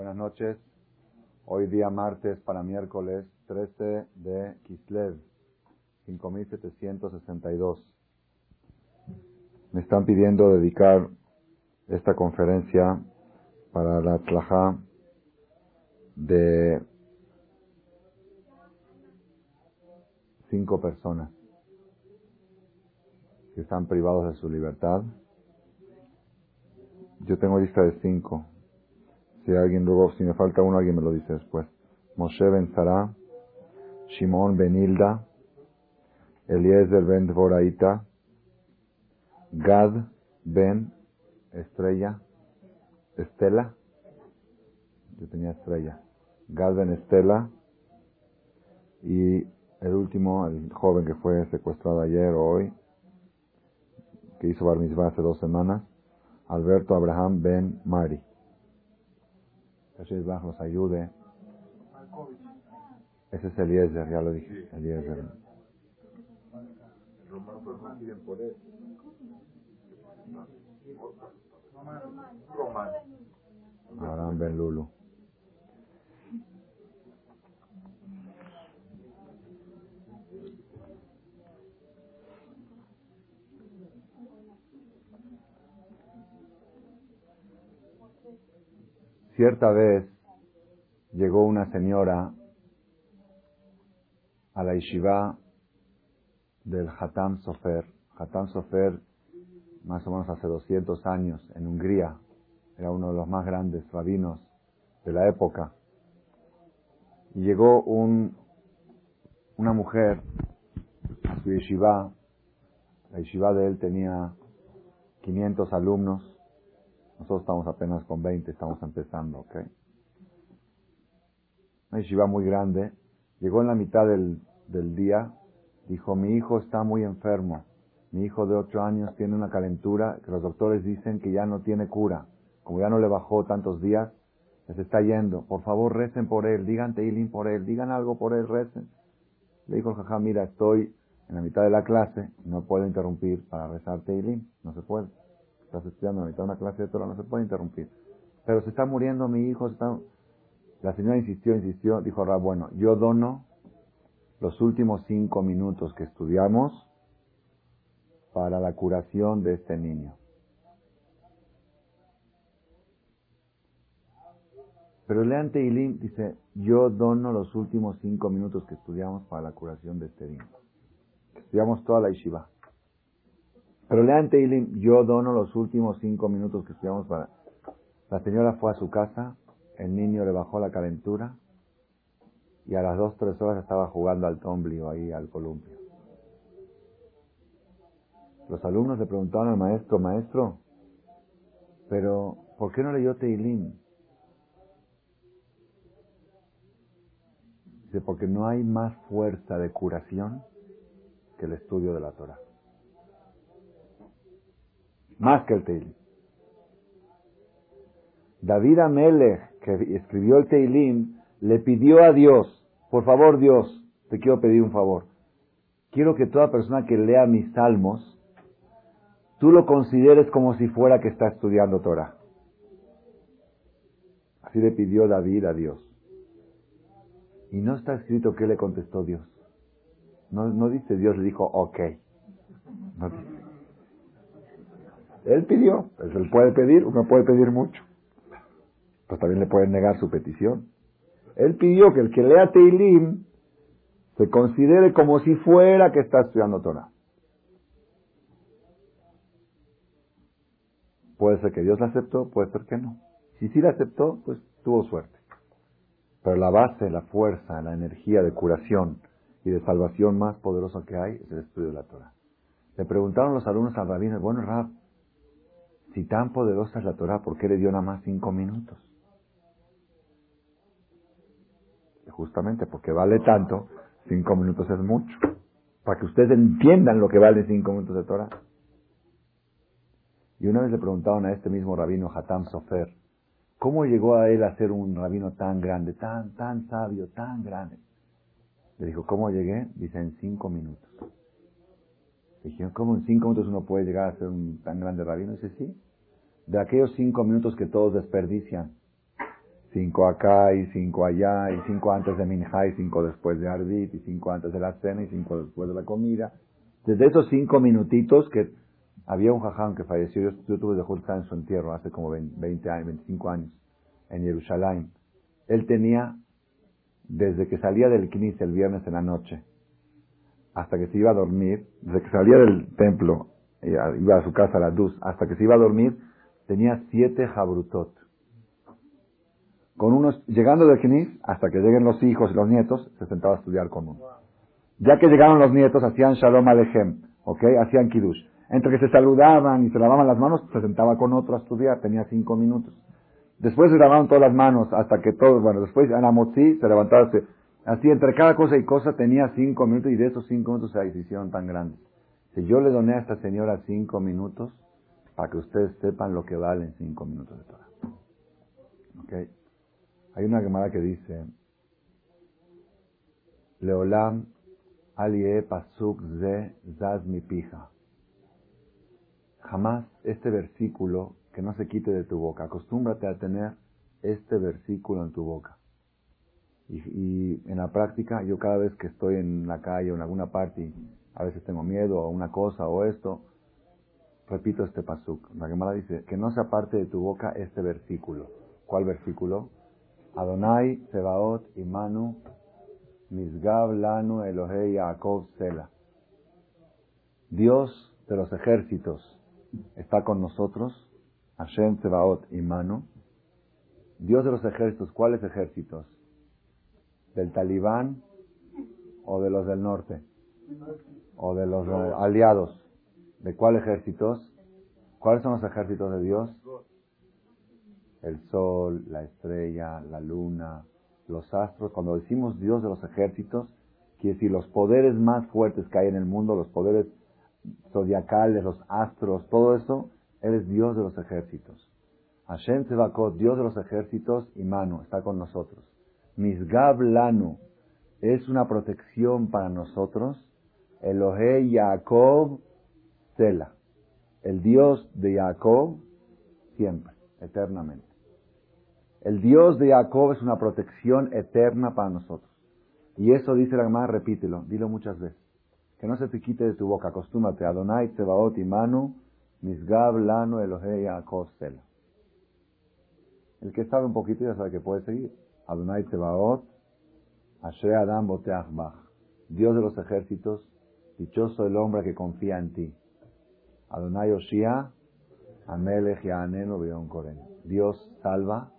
Buenas noches. Hoy día martes para miércoles 13 de Kislev, 5762. Me están pidiendo dedicar esta conferencia para la tlajá de cinco personas que están privados de su libertad. Yo tengo lista de cinco. Si alguien luego, si me falta uno, alguien me lo dice después. Moshe ben Zara, Shimon ben Hilda, Eliezer ben Dvoraita, Gad ben Estrella, Estela, yo tenía Estrella, Gad ben Estela, y el último, el joven que fue secuestrado ayer o hoy, que hizo Bar Mitzvah hace dos semanas, Alberto Abraham Ben Mari. Jesús nos ayude. Ese es Eliezer, ya lo dije. Eliezer. Abraham Ben Lulu. Cierta vez llegó una señora a la yeshiva del Hatam Sofer. Hatam Sofer, más o menos hace 200 años, en Hungría, era uno de los más grandes rabinos de la época. Y llegó un, una mujer a su yeshiva. La yeshiva de él tenía 500 alumnos nosotros estamos apenas con 20, estamos empezando, ¿ok? Una yeshiva muy grande. Llegó en la mitad del, día, dijo, mi hijo está muy enfermo. Mi hijo de 8 años tiene una calentura que los doctores dicen que ya no tiene cura. Como ya no le bajó tantos días, se está yendo. Por favor, recen por él, digan Teilim por él, digan algo por él, recen. Le dijo el jajá, mira, estoy en la mitad de la clase, no puedo interrumpir para rezar Teilim, no se puede estás estudiando mitad una clase de Torah, no se puede interrumpir. Pero se está muriendo mi hijo, está... La señora insistió, insistió, dijo Rab, bueno, yo dono los últimos cinco minutos que estudiamos para la curación de este niño. Pero lean Teilim, dice, yo dono los últimos cinco minutos que estudiamos para la curación de este niño. Estudiamos toda la yeshiva. Pero lean Teilim, yo dono los últimos cinco minutos que estudiamos para... La señora fue a su casa, el niño le bajó la calentura y a las dos, tres horas estaba jugando al tomblio ahí, al columpio. Los alumnos le preguntaron al maestro, maestro, pero ¿por qué no leyó Teilim? Dice, porque no hay más fuerza de curación que el estudio de la Torah más que el Teilim. David Amelech, que escribió el Teilim, le pidió a Dios, por favor Dios, te quiero pedir un favor. Quiero que toda persona que lea mis salmos, tú lo consideres como si fuera que está estudiando Torah. Así le pidió David a Dios. Y no está escrito qué le contestó Dios. No, no dice Dios le dijo, ok. No dice. Él pidió, pues él puede pedir, uno puede pedir mucho. Pues también le pueden negar su petición. Él pidió que el que lea Teilim se considere como si fuera que está estudiando Torah. Puede ser que Dios la aceptó, puede ser que no. Si sí la aceptó, pues tuvo suerte. Pero la base, la fuerza, la energía de curación y de salvación más poderosa que hay es el estudio de la Torah. Le preguntaron los alumnos al rabino, bueno, Rab, si tan poderosa es la Torah, ¿por qué le dio nada más cinco minutos? Justamente porque vale tanto, cinco minutos es mucho. Para que ustedes entiendan lo que vale cinco minutos de Torah. Y una vez le preguntaron a este mismo rabino, Hatam Sofer, ¿cómo llegó a él a ser un rabino tan grande, tan, tan sabio, tan grande? Le dijo, ¿cómo llegué? Dice, en cinco minutos. Dijeron, ¿cómo en cinco minutos uno puede llegar a ser un tan grande rabino? Dice, sí. De aquellos cinco minutos que todos desperdician cinco acá y cinco allá, y cinco antes de Minja y cinco después de Arbit, y cinco antes de la cena y cinco después de la comida. Desde esos cinco minutitos que había un jajam que falleció, yo, yo tuve de estar en su entierro hace como 20 años, 25 años, en Jerusalén. Él tenía, desde que salía del Knis el viernes en la noche, hasta que se iba a dormir, desde que salía del templo, iba a su casa a la Duz, hasta que se iba a dormir, tenía siete jabrutot. Con unos, llegando del Knis, hasta que lleguen los hijos y los nietos, se sentaba a estudiar con uno. Ya que llegaron los nietos, hacían Shalom Alechem, ¿ok? Hacían Kiddush. Entre que se saludaban y se lavaban las manos, se sentaba con otro a estudiar, tenía cinco minutos. Después se lavaban todas las manos hasta que todos, bueno, después Anamotzi se levantaba, así entre cada cosa y cosa tenía cinco minutos y de esos cinco minutos se hicieron tan grandes. Si yo le doné a esta señora cinco minutos, para que ustedes sepan lo que valen cinco minutos de Torah. ¿Ok? Hay una gemara que dice, Leolam alie pasuk ze zaz mi pija. Jamás este versículo que no se quite de tu boca. Acostúmbrate a tener este versículo en tu boca. Y, en la práctica, yo cada vez que estoy en la calle o en alguna parte, a veces tengo miedo o una cosa o esto, repito este pasuk. La Gemara dice, que no se aparte de tu boca este versículo. ¿Cuál versículo? Adonai, Sebaot, Imanu, Misgab, Lanu, Elohei, Yaakov, Sela. Dios de los ejércitos está con nosotros, Hashem, Sebaot, Imanu. Dios de los ejércitos, ¿cuáles ejércitos? ¿Del talibán o de los del norte? ¿O de los aliados? ¿De cuál ejércitos? ¿Cuáles son los ejércitos de Dios? El sol, la estrella, la luna, los astros. Cuando decimos Dios de los ejércitos, quiere decir los poderes más fuertes que hay en el mundo, los poderes zodiacales, los astros, todo eso, Él es Dios de los ejércitos. Hashem Tzevakot, Dios de los ejércitos, y Manu, está con nosotros. Misgab Lanu, es una protección para nosotros. Elohe Yaakov el Dios de Jacob, siempre, eternamente. El Dios de Jacob es una protección eterna para nosotros. Y eso dice la Gemara, repítelo, dilo muchas veces. Que no se te quite de tu boca, acostúmate. Adonai, Tsebaot, Imanu, Misgab, Lano, Elohe, Jacob, Sela. El que sabe un poquito ya sabe que puede seguir. Adonai, Tsebaot, Asher Adam, Boteach, Dios de los ejércitos, dichoso el hombre que confía en ti. Adonai Oshia, Amelech Yaanenu Koren. Dios salva,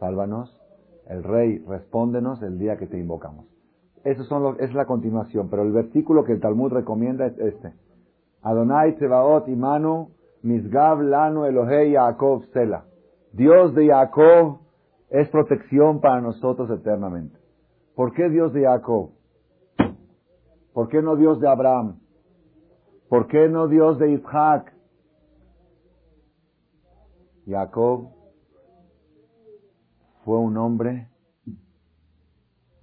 sálvanos. El Rey, respóndenos el día que te invocamos. Eso son es la continuación, pero el versículo que el Talmud recomienda es este. Adonai Tsebaot Imanu Misgab Lanu Elohei Yaakov Sela. Dios de Jacob es protección para nosotros eternamente. ¿Por qué Dios de Jacob? ¿Por qué no Dios de Abraham? ¿Por qué no Dios de Isaac? Jacob fue un hombre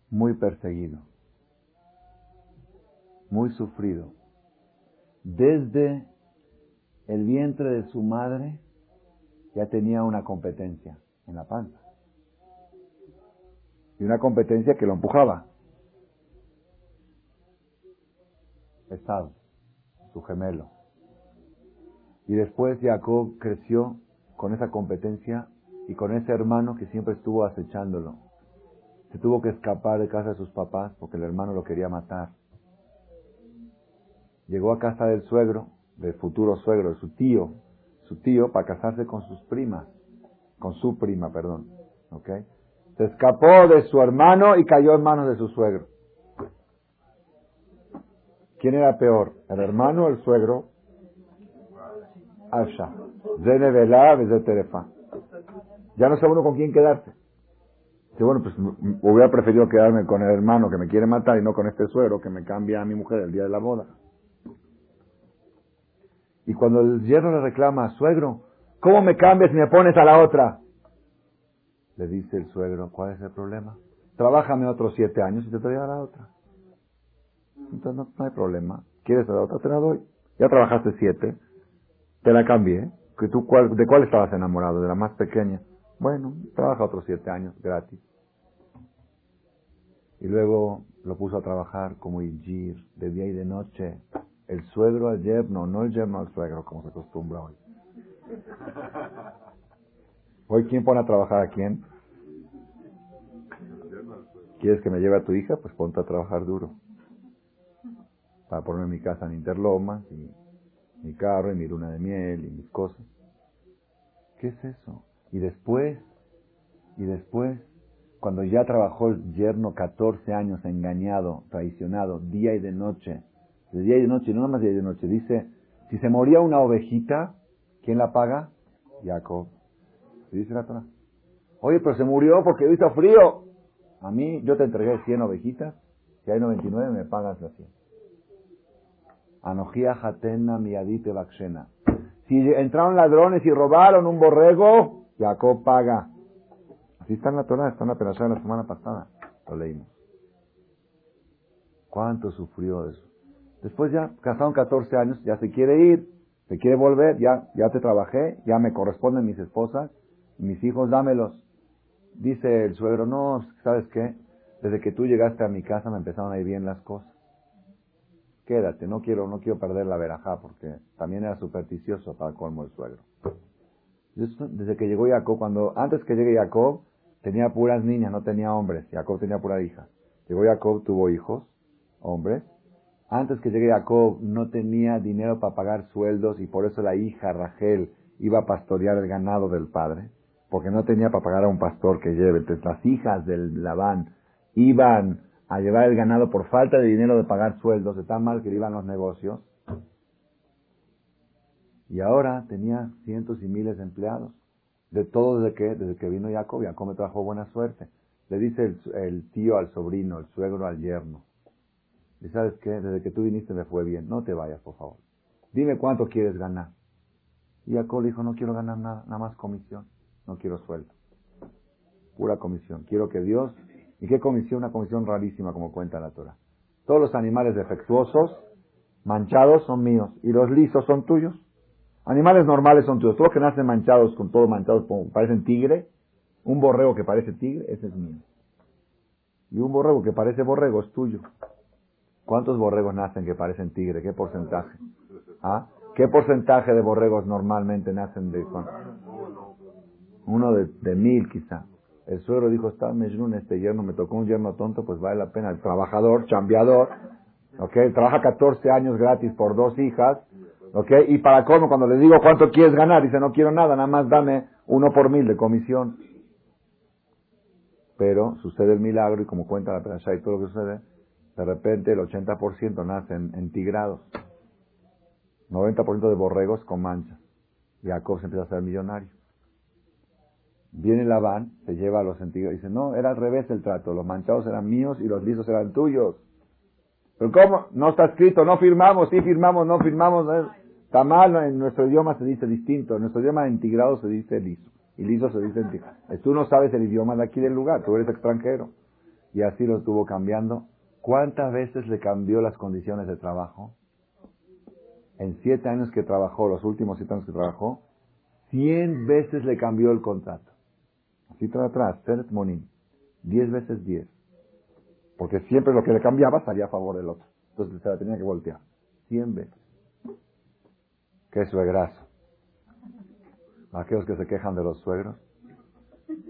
muy perseguido, muy sufrido. Desde el vientre de su madre ya tenía una competencia en la panza. Y una competencia que lo empujaba. Estado su gemelo. Y después Jacob creció con esa competencia y con ese hermano que siempre estuvo acechándolo. Se tuvo que escapar de casa de sus papás porque el hermano lo quería matar. Llegó a casa del suegro, del futuro suegro, de su tío, su tío, para casarse con sus primas, con su prima, perdón. ¿Ok? Se escapó de su hermano y cayó en manos de su suegro. ¿Quién era peor? ¿El hermano o el suegro? Asha. Ya no sabe uno con quién quedarse. Dice, bueno, pues hubiera preferido quedarme con el hermano que me quiere matar y no con este suegro que me cambia a mi mujer el día de la boda. Y cuando el yerno le reclama, suegro, ¿cómo me cambias y me pones a la otra? Le dice el suegro, ¿cuál es el problema? Trabájame otros siete años y te doy a la otra. Entonces no, hay problema. ¿Quieres la otra? Te la doy. Ya trabajaste siete. Te la cambié. ¿Que tú, cuál, ¿De cuál estabas enamorado? ¿De la más pequeña? Bueno, trabaja otros siete años gratis. Y luego lo puso a trabajar como Igir, de día y de noche. El suegro al yerno, no el yerno al suegro, como se acostumbra hoy. Hoy, ¿quién pone a trabajar a quién? ¿Quieres que me lleve a tu hija? Pues ponte a trabajar duro. Para ponerme mi casa en Interlomas, y mi carro, y mi luna de miel, y mis cosas. ¿Qué es eso? Y después, y después, cuando ya trabajó el yerno 14 años engañado, traicionado, día y de noche, de día y de noche, no nada más día y de noche, dice, si se moría una ovejita, ¿quién la paga? Jacob. ¿Sí dice la Torah? Oye, pero se murió porque hizo frío. A mí, yo te entregué 100 ovejitas, si hay 99 me pagas las 100. Anojía jatena miadite bakshena. Si entraron ladrones y robaron un borrego, Jacob paga. Así está en la Torah, está en la de la semana pasada. Lo leímos. ¿Cuánto sufrió eso? Después ya, casaron 14 años, ya se quiere ir, se quiere volver, ya, ya te trabajé, ya me corresponden mis esposas, mis hijos, dámelos. Dice el suegro, no, ¿sabes qué? Desde que tú llegaste a mi casa me empezaron a ir bien las cosas. Quédate, no quiero, no quiero perder la verajá porque también era supersticioso para colmo el suegro. Desde que llegó Jacob, cuando, antes que llegue Jacob, tenía puras niñas, no tenía hombres. Jacob tenía pura hija. Llegó Jacob, tuvo hijos, hombres. Antes que llegue Jacob, no tenía dinero para pagar sueldos y por eso la hija Rachel iba a pastorear el ganado del padre porque no tenía para pagar a un pastor que lleve. Entonces las hijas del Labán iban a llevar el ganado por falta de dinero de pagar sueldos, de tan mal que iban los negocios. Y ahora tenía cientos y miles de empleados. De todo desde que, desde que vino Jacob, Jacob me trajo buena suerte. Le dice el, el tío al sobrino, el suegro al yerno. Y sabes qué, desde que tú viniste me fue bien, no te vayas, por favor. Dime cuánto quieres ganar. Y Jacob le dijo, no quiero ganar nada, nada más comisión. No quiero sueldo. Pura comisión. Quiero que Dios... ¿Y qué comisión? Una comisión rarísima como cuenta la Torah. Todos los animales defectuosos, manchados, son míos. Y los lisos son tuyos. Animales normales son tuyos. Todos los que nacen manchados, con todo manchados, parecen tigre. Un borrego que parece tigre, ese es mío. Y un borrego que parece borrego es tuyo. ¿Cuántos borregos nacen que parecen tigre? ¿Qué porcentaje? ¿Ah? ¿Qué porcentaje de borregos normalmente nacen de uno de, mil quizá. El suegro dijo, está Mejnun, este yerno, me tocó un yerno tonto, pues vale la pena. El trabajador, chambeador, ¿ok? Trabaja 14 años gratis por dos hijas, ¿ok? Y para cómo, cuando le digo cuánto quieres ganar, dice, no quiero nada, nada más dame uno por mil de comisión. Pero sucede el milagro y como cuenta la prensa y todo lo que sucede, de repente el 80% nacen entigrados. 90% de borregos con manchas. Jacob se empieza a ser millonario. Viene Labán, se lleva a los sentidos, dice, no, era al revés el trato, los manchados eran míos y los lisos eran tuyos. Pero ¿cómo? No está escrito, no firmamos, sí firmamos, no firmamos. Está mal, en nuestro idioma se dice distinto, en nuestro idioma entigrado se dice liso, y liso se dice entigrado. Tú no sabes el idioma de aquí del lugar, tú eres extranjero. Y así lo estuvo cambiando. ¿Cuántas veces le cambió las condiciones de trabajo? En siete años que trabajó, los últimos siete años que trabajó, cien veces le cambió el contrato. Así trae atrás, Seret. Diez veces diez. Porque siempre lo que le cambiaba salía a favor del otro. Entonces se la tenía que voltear. Cien veces. Qué suegrazo. Aquellos que se quejan de los suegros,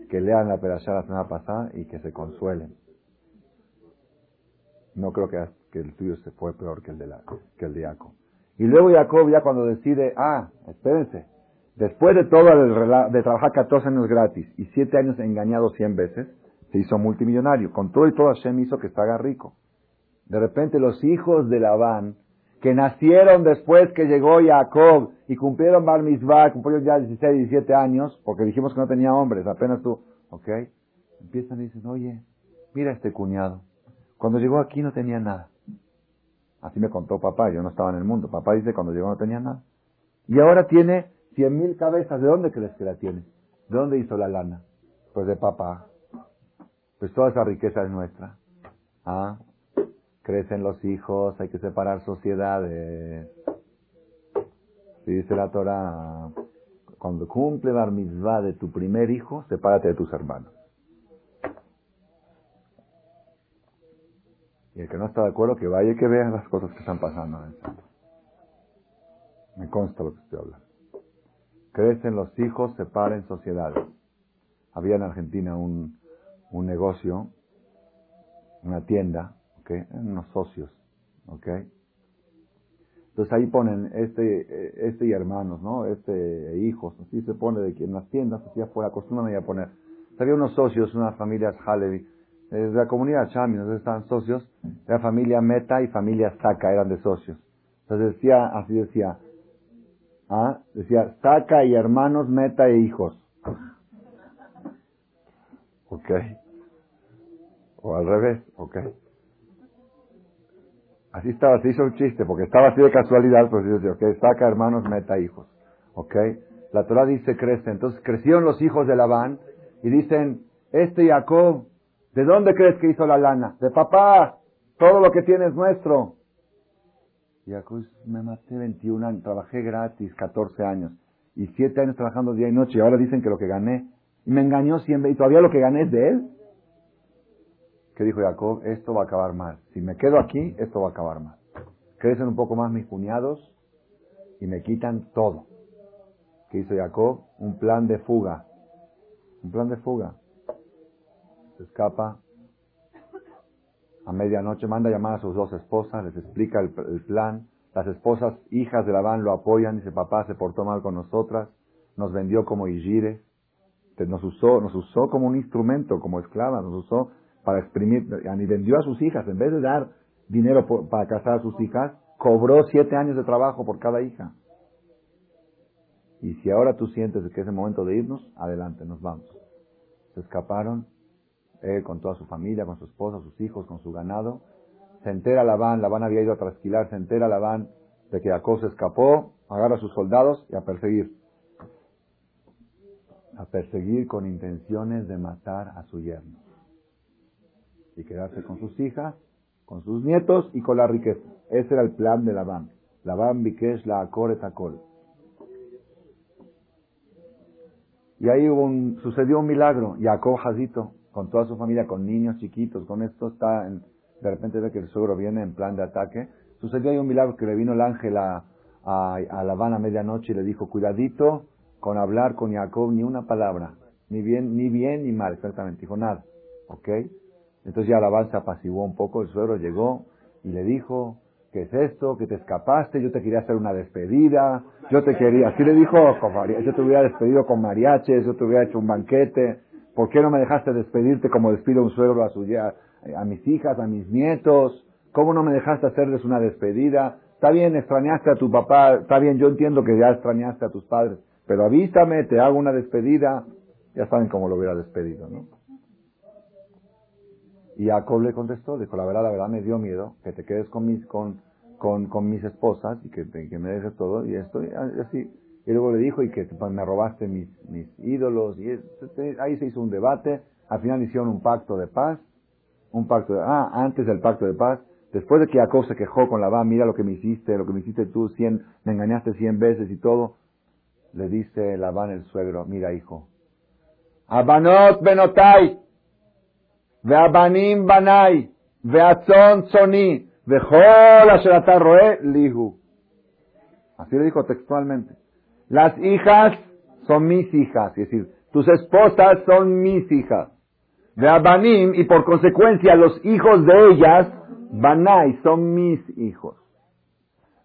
que lean la perashá la semana pasada y que se consuelen. No creo que, que el tuyo se fue peor que el de, la, que el de Jacob. Y luego Jacob ya cuando decide, ah, espérense, Después de todo, de trabajar 14 años gratis y 7 años engañado 100 veces, se hizo multimillonario. Con todo y todo Hashem hizo que estaba rico. De repente los hijos de Labán, que nacieron después que llegó Jacob y cumplieron Bar Mitzvah, cumplieron ya 16, 17 años, porque dijimos que no tenía hombres, apenas tú, ¿ok? Empiezan y dicen, oye, mira este cuñado. Cuando llegó aquí no tenía nada. Así me contó papá, yo no estaba en el mundo. Papá dice, cuando llegó no tenía nada. Y ahora tiene Cien mil cabezas, ¿de dónde crees que la tiene? ¿De dónde hizo la lana? Pues de papá. Pues toda esa riqueza es nuestra. ¿Ah? Crecen los hijos, hay que separar sociedades. Si dice la Torah, Cuando cumple la mitzvah de tu primer hijo, sepárate de tus hermanos. Y el que no está de acuerdo, que vaya y que vea las cosas que están pasando. Me consta lo que estoy hablando. Crecen los hijos, separen sociedades. Había en Argentina un, un negocio, una tienda, ¿okay? unos socios, ¿ok? Entonces ahí ponen este, este y hermanos, ¿no? Este e hijos, así se pone de que en las tiendas, así afuera, acostumbran a poner. Había unos socios, unas familias Halevi, de la comunidad Chami, entonces estaban socios, la familia Meta y familia Saka eran de socios. Entonces decía, así decía, ¿ah? decía Saka y hermanos, Meta e hijos. Ok. O al revés, ok. Así estaba, se hizo un chiste, porque estaba así de casualidad, pues dice, ok, saca hermanos, meta hijos. Ok. La Torah dice crece. Entonces crecieron los hijos de Labán y dicen, este Jacob, ¿de dónde crees que hizo la lana? De papá, todo lo que tiene es nuestro. Y me maté 21 años, trabajé gratis 14 años y 7 años trabajando día y noche y ahora dicen que lo que gané, y me engañó siempre, y todavía lo que gané es de él. ¿Qué dijo Jacob? Esto va a acabar mal. Si me quedo aquí, esto va a acabar mal. Crecen un poco más mis cuñados y me quitan todo. ¿Qué hizo Jacob? Un plan de fuga. Un plan de fuga. Se escapa. A medianoche manda llamar a sus dos esposas, les explica el, plan. Las esposas, hijas de Labán, lo apoyan. Dice, papá se portó mal con nosotras, nos vendió como Igire, nos usó, nos usó como un instrumento, como esclava, nos usó para exprimir, y vendió a sus hijas, en vez de dar dinero para casar a sus hijas, cobró siete años de trabajo por cada hija. Y si ahora tú sientes que es el momento de irnos, adelante, nos vamos. Se escaparon, él con toda su familia, con su esposa, sus hijos, con su ganado. Se entera Labán, Labán había ido a trasquilar, se entera Labán de que Jacob se escapó, agarra a sus soldados y a perseguir. A perseguir con intenciones de matar a su yerno y quedarse con sus hijas, con sus nietos y con la riqueza. Ese era el plan de Labán. Labán Bikesh la Takol. Y ahí un, sucedió un milagro. Jacob Jazito, con toda su familia, con niños chiquitos, con esto está, en, de repente ve que el suegro viene en plan de ataque. Sucedió ahí un milagro que le vino el ángel a, a, a Labán a medianoche y le dijo, cuidadito con hablar con Jacob ni una palabra, ni bien, ni bien ni mal, exactamente. Dijo nada, ¿ok? Entonces ya Labán se apaciguó un poco, el suegro llegó y le dijo, ¿qué es esto? Que te escapaste, yo te quería hacer una despedida, yo te quería, así le dijo, yo te hubiera despedido con mariaches, yo te hubiera hecho un banquete, ¿por qué no me dejaste despedirte como despido un suegro a, su, a mis hijas, a mis nietos? ¿Cómo no me dejaste hacerles una despedida? Está bien, extrañaste a tu papá, está bien, yo entiendo que ya extrañaste a tus padres, pero avísame, te hago una despedida, ya saben cómo lo hubiera despedido, ¿no? Y Jacob le contestó, dijo, la verdad, la verdad me dio miedo que te quedes con mis, con, con, con mis esposas y que, que, me dejes todo y esto, así. Y luego le dijo, y que me robaste mis, mis ídolos. Y ahí se hizo un debate. Al final hicieron un pacto de paz. Un pacto de, ah, antes del pacto de paz. Después de que Jacob se quejó con Labán, mira lo que me hiciste, lo que me hiciste tú, cien, me engañaste cien veces y todo. Le dice Labán el suegro, mira hijo. Así le dijo textualmente. Las hijas son mis hijas, es decir, tus esposas son mis hijas. Veabanim, y por consecuencia los hijos de ellas, Banai, son mis hijos.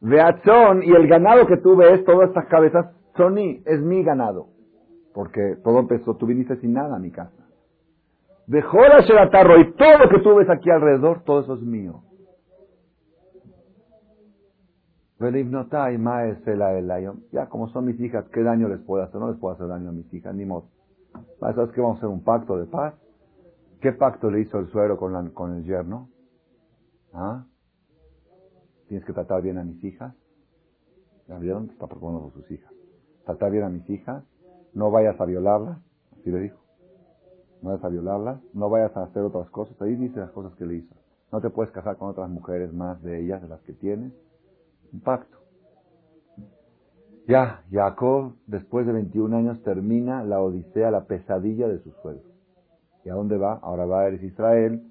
Veatzón, y el ganado que tú ves, todas estas cabezas, Soni, es mi ganado. Porque todo empezó, tú viniste sin nada a mi casa. Dejó ser atarro y todo lo que tú ves aquí alrededor, todo eso es mío. Ya como son mis hijas, ¿qué daño les puedo hacer? No les puedo hacer daño a mis hijas, ni modo. ¿Sabes qué? Vamos a hacer un pacto de paz. ¿Qué pacto le hizo el suegro con, con el yerno? ¿Ah? Tienes que tratar bien a mis hijas. ¿Ya vieron? Está proponiendo sus hijas. Tratar bien a mis hijas. No vayas a violarlas. Así le dijo no vayas a violarla, no vayas a hacer otras cosas. Ahí dice las cosas que le hizo. No te puedes casar con otras mujeres más de ellas, de las que tienes. Un pacto. Ya, Jacob, después de 21 años, termina la odisea, la pesadilla de sus suegros. ¿Y a dónde va? Ahora va a Israel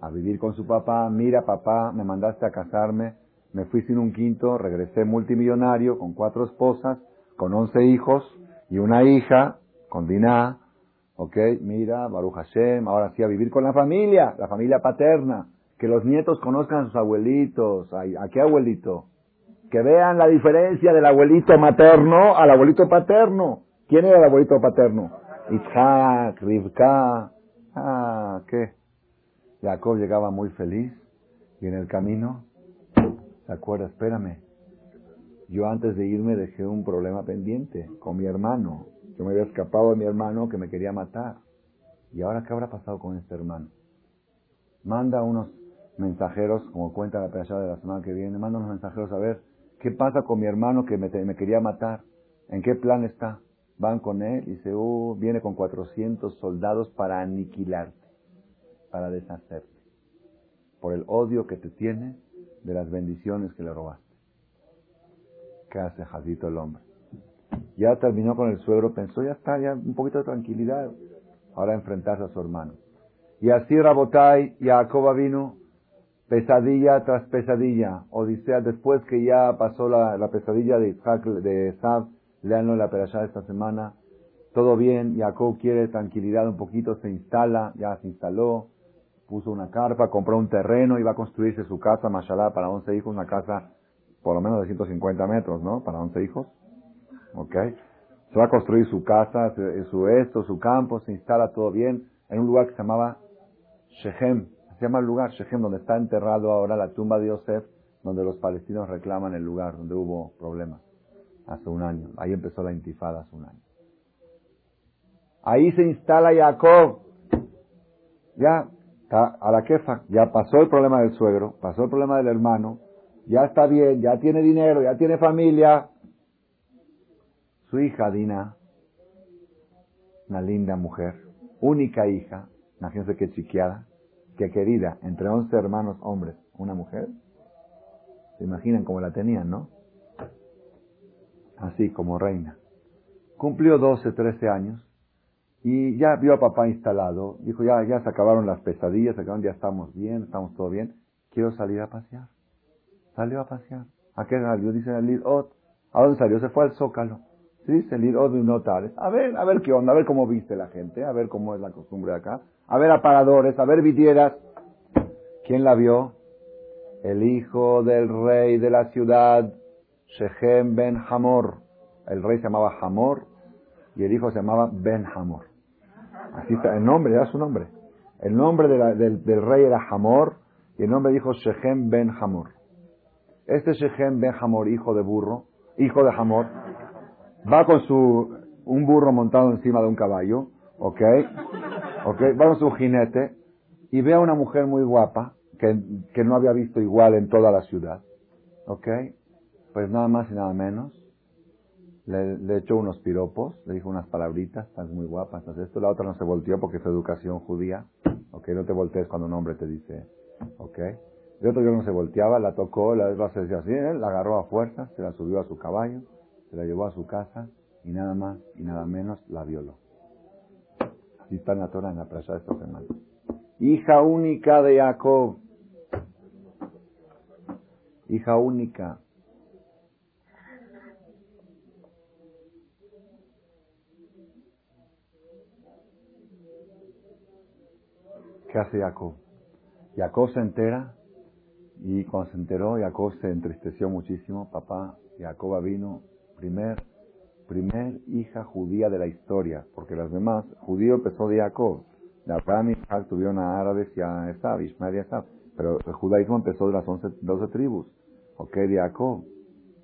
a vivir con su papá. Mira, papá, me mandaste a casarme, me fui sin un quinto, regresé multimillonario, con cuatro esposas, con once hijos y una hija, con Diná. Ok, mira, Baruch Hashem, ahora sí a vivir con la familia, la familia paterna. Que los nietos conozcan a sus abuelitos. ¿A qué abuelito? Que vean la diferencia del abuelito materno al abuelito paterno. ¿Quién era el abuelito paterno? Isaac, Rivka. Ah, ¿qué? Jacob llegaba muy feliz y en el camino, ¿se acuerda? Espérame. Yo antes de irme dejé un problema pendiente con mi hermano. Yo me había escapado de mi hermano que me quería matar. ¿Y ahora qué habrá pasado con este hermano? Manda unos mensajeros, como cuenta la persona de la semana que viene, manda unos mensajeros a ver ¿Qué pasa con mi hermano que me, quería matar? ¿En qué plan está? Van con él y dice, oh, viene con 400 soldados para aniquilarte, para deshacerte, por el odio que te tiene de las bendiciones que le robaste. ¿Qué hace Jadito el hombre? Ya terminó con el suegro, pensó, ya está, ya un poquito de tranquilidad. Ahora enfrentarse a su hermano. Y así Rabotai, Jacoba vino pesadilla tras pesadilla, Odisea, después que ya pasó la, pesadilla de Isaac, de Esab, leanlo en la perashá esta semana, todo bien, Jacob quiere tranquilidad un poquito, se instala, ya se instaló, puso una carpa, compró un terreno y va a construirse su casa, mashallah, para 11 hijos, una casa por lo menos de 150 metros, ¿no? Para 11 hijos, ¿ok? Se va a construir su casa, su esto, su campo, se instala todo bien, en un lugar que se llamaba Shechem, se llama el lugar Shechem, donde está enterrado ahora la tumba de Yosef, donde los palestinos reclaman el lugar donde hubo problemas hace un año. Ahí empezó la intifada hace un año. Ahí se instala Jacob. Ya, a la quefa, ya pasó el problema del suegro, pasó el problema del hermano, ya está bien, ya tiene dinero, ya tiene familia. Su hija Dina, una linda mujer, única hija, imagínense qué chiquiada, que querida, entre once hermanos hombres, una mujer, se imaginan cómo la tenían, ¿no? Así como reina. Cumplió 12, 13 años y ya vio a papá instalado. Dijo, ya, ya se acabaron las pesadillas, se acabaron, ya estamos bien, estamos todo bien. Quiero salir a pasear. Salió a pasear. ¿A qué salió? Dice el Ot. ¿A dónde salió? Se fue al Zócalo. Sí, el Ot de Notales. A ver, a ver qué onda, a ver cómo viste la gente, a ver cómo es la costumbre de acá a ver aparadores, a ver vidrieras. ¿Quién la vio? El hijo del rey de la ciudad, Shechem ben Hamor. El rey se llamaba Hamor y el hijo se llamaba Ben Hamor. Así está, el nombre, era su nombre. El nombre del, rey era Hamor y el nombre dijo Shechem ben Hamor. Este Shechem ben Hamor, hijo de burro, hijo de Hamor, va con su, un burro montado encima de un caballo, ¿ok? ¿Ok? Va su jinete y ve a una mujer muy guapa que, que no había visto igual en toda la ciudad, ¿ok? Pues nada más y nada menos. Le, le, echó unos piropos, le dijo unas palabritas, estás muy guapa, entonces esto, la otra no se volteó porque es educación judía, ok, no te voltees cuando un hombre te dice, ok. El otro yo no se volteaba, la tocó, la decía así, él la agarró a fuerza, se la subió a su caballo, se la llevó a su casa y nada más y nada menos la violó. Así está en la Torah en la playa de esta semana. Hija única de Jacob. Hija única. ¿Qué hace Jacob? Jacob se entera y cuando se enteró, Jacob se entristeció muchísimo. Papá, Jacob vino, primer primer hija judía de la historia, porque las demás, judío empezó de Jacob, de Abraham y Isaac tuvieron a árabes y a Esab, Ismael y Esab, pero el judaísmo empezó de las once, doce tribus, ok, de Jacob,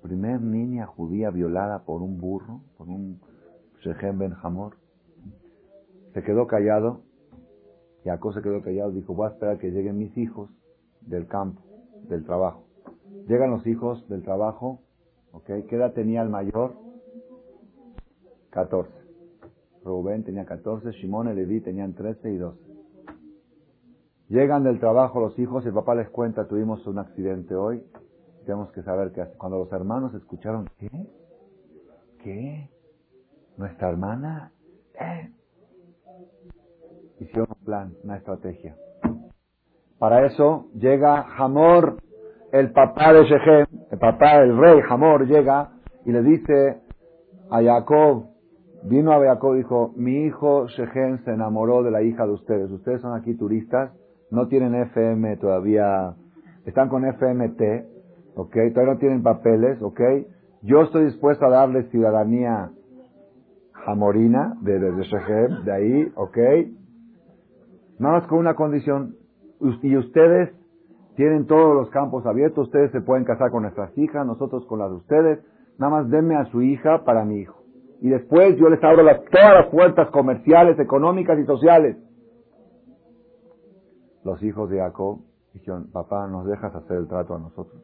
primer niña judía violada por un burro, por un Shechem Ben Hamor, se quedó callado, Jacob se quedó callado, dijo, voy a esperar que lleguen mis hijos del campo, del trabajo. Llegan los hijos del trabajo, ok, ¿qué edad tenía el mayor? 14. Rubén tenía 14, Shimón y Leví tenían 13 y 12. Llegan del trabajo los hijos y el papá les cuenta, tuvimos un accidente hoy, tenemos que saber qué hace. Cuando los hermanos escucharon, ¿qué? ¿qué? ¿Nuestra hermana? ¿Eh? Hicieron un plan, una estrategia. Para eso llega Hamor, el papá de Shechem, el papá del rey Hamor llega y le dice a Jacob, vino a Jacob y dijo, mi hijo Shechem se enamoró de la hija de ustedes. Ustedes son aquí turistas, no tienen FM todavía, están con FMT, ok, todavía no tienen papeles, ok. Yo estoy dispuesto a darles ciudadanía jamorina de, de, Shechem, de ahí, ok. Nada más con una condición, y ustedes tienen todos los campos abiertos, ustedes se pueden casar con nuestras hijas, nosotros con las de ustedes, nada más denme a su hija para mi hijo. Y después yo les abro todas las puertas comerciales, económicas y sociales. Los hijos de Jacob dijeron, papá, ¿nos dejas hacer el trato a nosotros?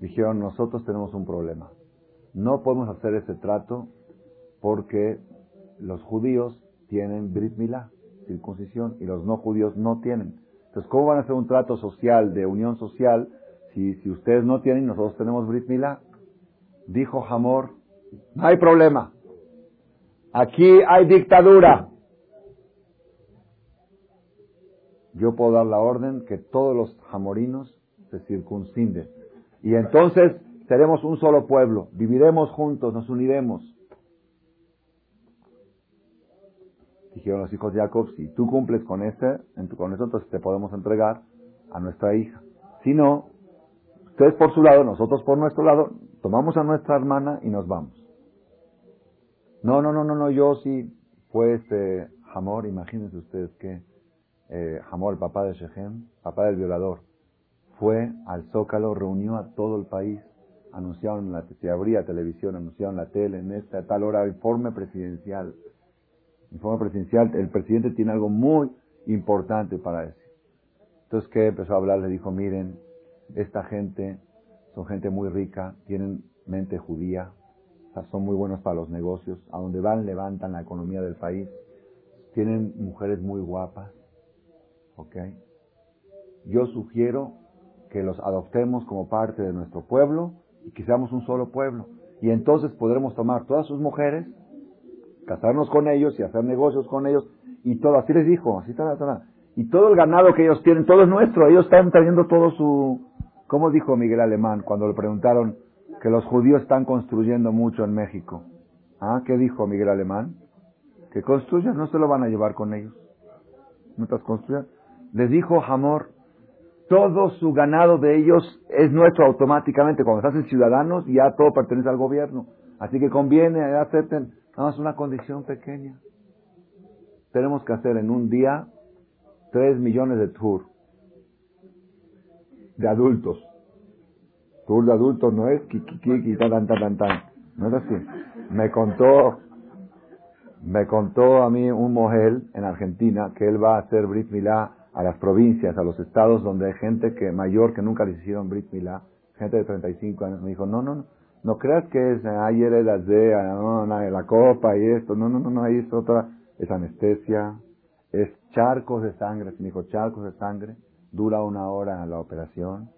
Dijeron, nosotros tenemos un problema. No podemos hacer ese trato porque los judíos tienen Brit Milá, circuncisión, y los no judíos no tienen. Entonces, ¿cómo van a hacer un trato social, de unión social, si, si ustedes no tienen nosotros tenemos Brit Milá? Dijo Hamor, no hay problema. Aquí hay dictadura. Yo puedo dar la orden que todos los jamorinos se circunciden. Y entonces seremos un solo pueblo. Viviremos juntos, nos uniremos. Dijeron los hijos de Jacob, si tú cumples con este, con eso, entonces te podemos entregar a nuestra hija. Si no, ustedes por su lado, nosotros por nuestro lado, tomamos a nuestra hermana y nos vamos. No, no, no, no, no, yo sí, fue este Hamor, imagínense ustedes que eh, el papá de Shechem, papá del violador, fue al Zócalo, reunió a todo el país, anunciaron, la, se abría televisión, anunciaron la tele, en esta tal hora, informe presidencial informe presidencial, el presidente tiene algo muy importante para decir. Entonces, ¿qué empezó a hablar? Le dijo, miren, esta gente son gente muy rica, tienen mente judía, son muy buenos para los negocios, a donde van levantan la economía del país, tienen mujeres muy guapas, ¿ok? Yo sugiero que los adoptemos como parte de nuestro pueblo y que seamos un solo pueblo. Y entonces podremos tomar todas sus mujeres casarnos con ellos y hacer negocios con ellos. Y todo, así les dijo, así está, y todo el ganado que ellos tienen, todo es nuestro, ellos están trayendo todo su, ¿cómo dijo Miguel Alemán cuando le preguntaron que los judíos están construyendo mucho en México? ¿Ah? ¿Qué dijo Miguel Alemán? Que construyan, no se lo van a llevar con ellos. Mientras construyan. Les dijo Hamor, todo su ganado de ellos es nuestro automáticamente. Cuando se hacen ciudadanos, ya todo pertenece al gobierno. Así que conviene, acepten. Nada más una condición pequeña. Tenemos que hacer en un día tres millones de tour de adultos. Tour de adultos no es kikiki, tan, tan, tan, tan. No es así. Me contó, me contó a mí un mujer en Argentina que él va a hacer Brit Milá a las provincias, a los estados donde hay gente que mayor que nunca les hicieron Brit Milá, gente de 35 años. Me dijo, no, no, no no creas que es ayer las de la copa y esto. No, no, no, no, ahí es otra. Es anestesia, es charcos de sangre. Me dijo charcos de sangre. Dura una hora la operación.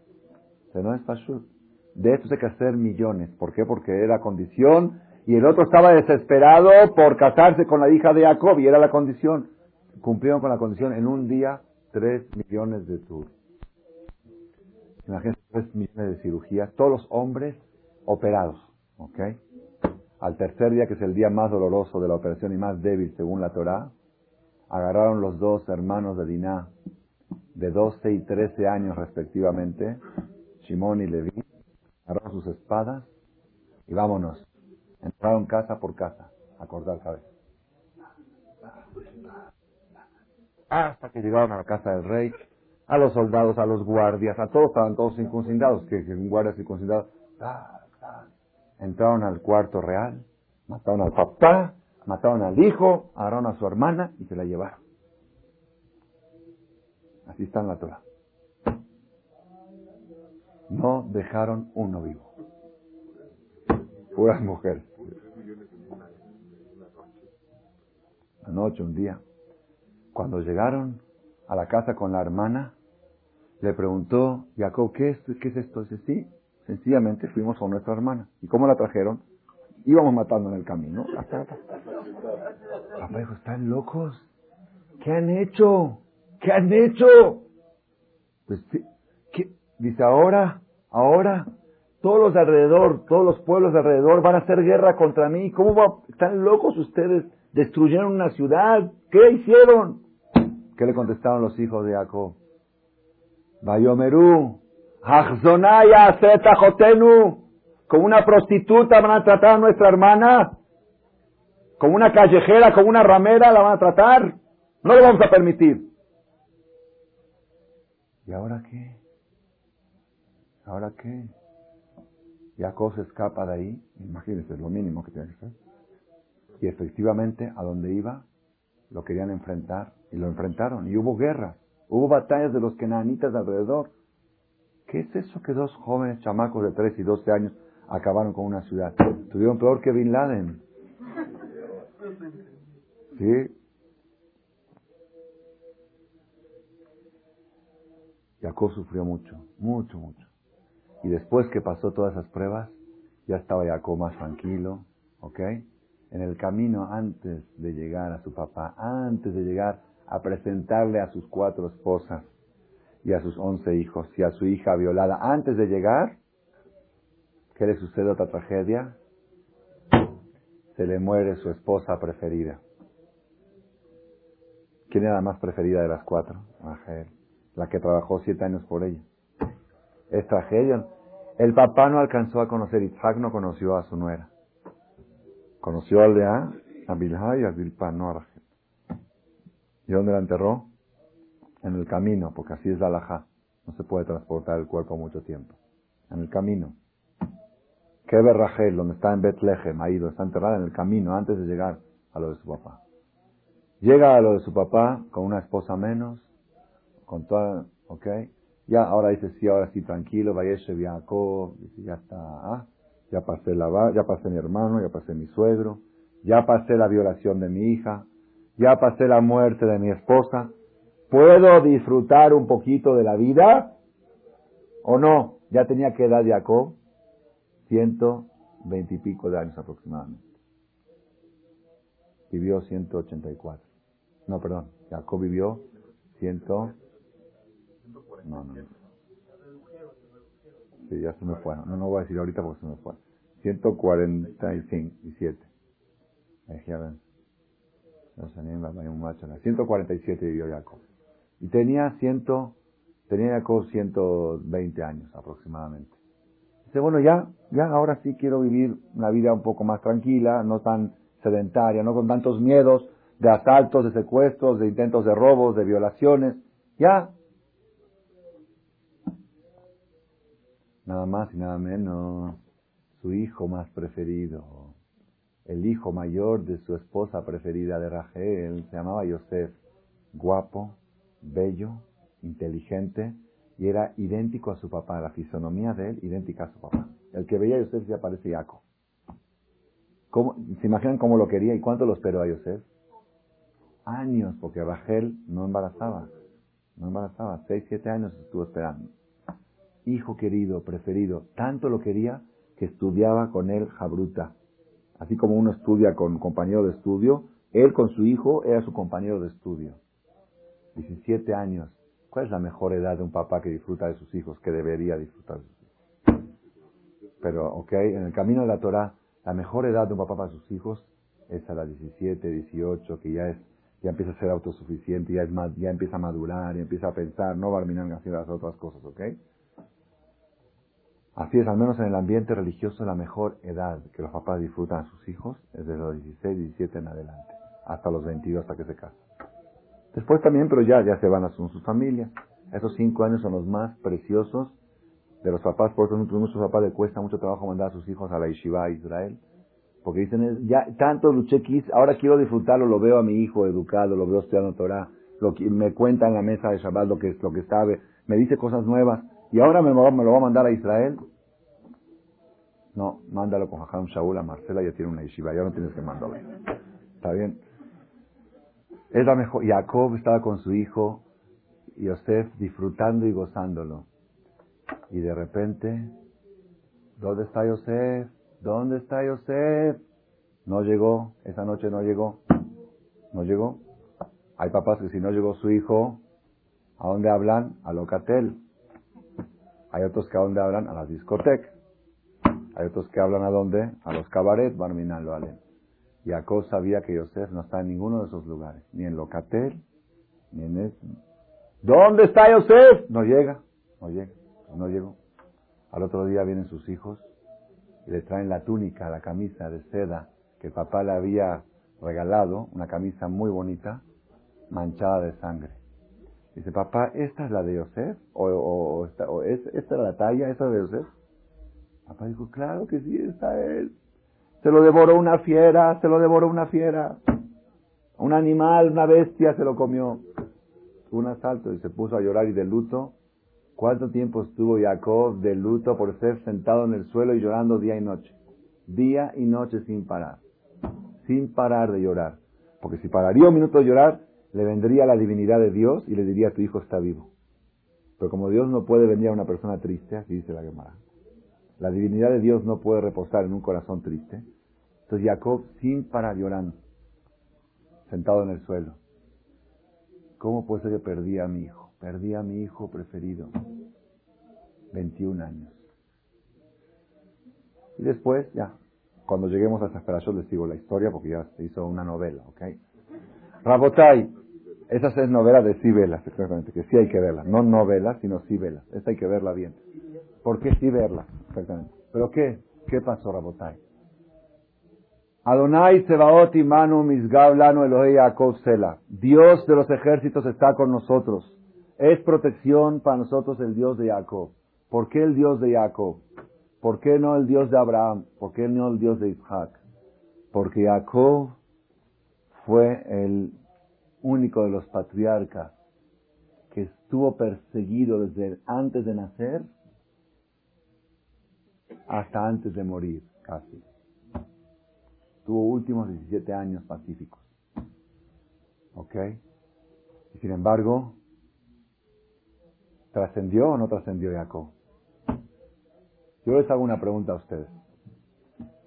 Pero no es. De esto hay que hacer millones. ¿Por qué? Porque era condición. Y el otro estaba desesperado por casarse con la hija de Jacob y era la condición. Cumplieron con la condición en un día tres millones de tours. Imagínense tres millones de cirugías. Todos los hombres operados. ¿Ok? Al tercer día, que es el día más doloroso de la operación y más débil según la Torah, agarraron los dos hermanos de Diná, de 12 y 13 años respectivamente, Shimón y Leví, agarraron sus espadas y vámonos. Entraron casa por casa a cortar cabeza. Hasta que llegaron a la casa del rey, a los soldados, a los guardias, a todos estaban todos circuncidados, que, que un guardia circuncidado. Entraron al cuarto real, mataron al papá, mataron al hijo, agarraron a su hermana y se la llevaron. Así está en la Torah. No dejaron uno vivo. Puras mujeres. Anoche, un día, cuando llegaron a la casa con la hermana, le preguntó Jacob, ¿qué es, es esto? Dice, sí, Sencillamente fuimos con nuestra hermana. ¿Y cómo la trajeron? Íbamos matando en el camino. Papá dijo, ¿están locos? ¿Qué han hecho? ¿Qué han hecho? Pues. Dice, ahora, ahora, todos los de alrededor, todos los pueblos de alrededor van a hacer guerra contra mí. ¿Cómo va? ¿Están locos ustedes? Destruyeron una ciudad. ¿Qué hicieron? ¿Qué le contestaron los hijos de Jacob? Bayomerú, Hachzonaya, Jotenu, como una prostituta van a tratar a nuestra hermana, como una callejera, como una ramera la van a tratar. No lo vamos a permitir. ¿Y ahora qué? ¿Ahora qué? Jacob se escapa de ahí, imagínense, es lo mínimo que tiene que ser. Y efectivamente, a donde iba, lo querían enfrentar, y lo enfrentaron, y hubo guerra, hubo batallas de los kenanitas alrededor. ¿Qué es eso que dos jóvenes chamacos de 3 y 12 años acabaron con una ciudad? Tuvieron peor que Bin Laden. ¿Sí? Jacob sufrió mucho, mucho, mucho. Y después que pasó todas esas pruebas, ya estaba Jacob más tranquilo, ¿ok? En el camino antes de llegar a su papá, antes de llegar a presentarle a sus cuatro esposas y a sus once hijos y a su hija violada, antes de llegar, ¿qué le sucede otra tragedia? Se le muere su esposa preferida. ¿Quién era la más preferida de las cuatro? La que trabajó siete años por ella. Es tragedia. El papá no alcanzó a conocer, Isaac no conoció a su nuera. Conoció a Lea, a Bilha y a Bilpa, no a Rachel. ¿Y dónde la enterró? En el camino, porque así es la alajá. No se puede transportar el cuerpo mucho tiempo. En el camino. ve Rachel, donde está en Betlehem, ahí donde está enterrada en el camino, antes de llegar a lo de su papá. Llega a lo de su papá con una esposa menos, con toda, ¿ok? Ya, ahora dice, sí, ahora sí, tranquilo, Vayeshe Jacob, dice, ya está, ah, ya pasé la, ya pasé mi hermano, ya pasé mi suegro, ya pasé la violación de mi hija, ya pasé la muerte de mi esposa, ¿puedo disfrutar un poquito de la vida? ¿O no? Ya tenía que edad Jacob, ciento veintipico de años aproximadamente. Vivió 184. No, perdón, Jacob vivió ciento no, no. Sí, ya se me fue. No, no voy a decir ahorita porque se me fue. 147. Ahí ya ven. 147 vivió Jacob. Y tenía ciento, tenía Jacob 120 años aproximadamente. Dice, bueno, ya, ya ahora sí quiero vivir una vida un poco más tranquila, no tan sedentaria, no con tantos miedos de asaltos, de secuestros, de intentos de robos, de violaciones. Ya, nada más y nada menos, su hijo más preferido, el hijo mayor de su esposa preferida de Rachel, se llamaba Yosef, guapo, bello, inteligente, y era idéntico a su papá, la fisonomía de él idéntica a su papá. El que veía a Yosef se parece Jacob. ¿Cómo, ¿Se imaginan cómo lo quería y cuánto lo esperó a Yosef? Años, porque Rachel no embarazaba, no embarazaba, seis, siete años estuvo esperando hijo querido, preferido, tanto lo quería que estudiaba con él Jabruta. Así como uno estudia con un compañero de estudio, él con su hijo era su compañero de estudio. 17 años. ¿Cuál es la mejor edad de un papá que disfruta de sus hijos, que debería disfrutar de sus hijos? Pero, ok, en el camino de la Torah, la mejor edad de un papá para sus hijos es a las 17, 18, que ya es ya empieza a ser autosuficiente, ya, es ya empieza a madurar, ya empieza a pensar, no va a terminar haciendo las otras cosas, ¿ok? Así es, al menos en el ambiente religioso, la mejor edad que los papás disfrutan a sus hijos es de los 16, 17 en adelante, hasta los 22, hasta que se casan. Después también, pero ya, ya se van a sus, sus familias. Esos cinco años son los más preciosos de los papás, por eso a muchos papás les cuesta mucho trabajo mandar a sus hijos a la Yeshiva a Israel, porque dicen, ya tanto luché, ahora quiero disfrutarlo, lo veo a mi hijo educado, lo veo estudiando Torah, lo me cuenta en la mesa de Shabbat lo que, lo que sabe, me dice cosas nuevas, y ahora me, me lo va a mandar a Israel. No, mándalo con Jajam Shaul a Marcela, ya tiene una yeshiva, ya no tienes que mandarlo. ¿Está bien? Es la mejor. Jacob estaba con su hijo, Yosef, disfrutando y gozándolo. Y de repente ¿Dónde está Yosef? ¿Dónde está Yosef? No llegó, esa noche no llegó. No llegó. Hay papás que si no llegó su hijo, ¿a dónde hablan? A Locatel. Hay otros que a dónde hablan? A las discotecas. Hay otros que hablan a dónde? A los cabarets, Barminan lo Y Jacob sabía que Yosef no está en ninguno de esos lugares, ni en Locatel, ni en ese. ¿Dónde está Yosef? No llega, no llega, no llegó. Al otro día vienen sus hijos y le traen la túnica, la camisa de seda que papá le había regalado, una camisa muy bonita, manchada de sangre. Dice, papá, ¿esta es la de Yosef? ¿O, esta, es, esta es la talla, esta es de Yosef? Papá dijo, claro que sí, esta es. Se lo devoró una fiera, se lo devoró una fiera. Un animal, una bestia se lo comió. Un asalto y se puso a llorar y de luto. ¿Cuánto tiempo estuvo Jacob de luto por ser sentado en el suelo y llorando día y noche? Día y noche sin parar. Sin parar de llorar. Porque si pararía un minuto de llorar, le vendría la divinidad de Dios y le diría, tu hijo está vivo. Pero como Dios no puede venir a una persona triste, así dice la Gemara, la divinidad de Dios no puede reposar en un corazón triste. Entonces Jacob, sin parar llorando, sentado en el suelo. ¿Cómo puede ser que perdí a mi hijo? Perdí a mi hijo preferido. 21 años. Y después, ya, cuando lleguemos a yo les sigo la historia porque ya se hizo una novela, ¿ok? Rabotai, esas es novela de sí velas, exactamente, que sí hay que verla. No novelas, sino sí velas. Esta hay que verla bien. ¿Por qué sí verla? Exactamente. ¿Pero qué? ¿Qué pasó, Rabotai? Adonai Sebaot Manu Misgav Lanu Elohei Yaakov Sela. Dios de los ejércitos está con nosotros. Es protección para nosotros el Dios de Jacob. ¿Por qué el Dios de Jacob? ¿Por qué no el Dios de Abraham? ¿Por qué no el Dios de Isaac? Porque Jacob fue el único de los patriarcas que estuvo perseguido desde antes de nacer hasta antes de morir, casi. Tuvo últimos 17 años pacíficos. ¿Ok? Y sin embargo, ¿trascendió o no trascendió Jacob? Yo les hago una pregunta a ustedes.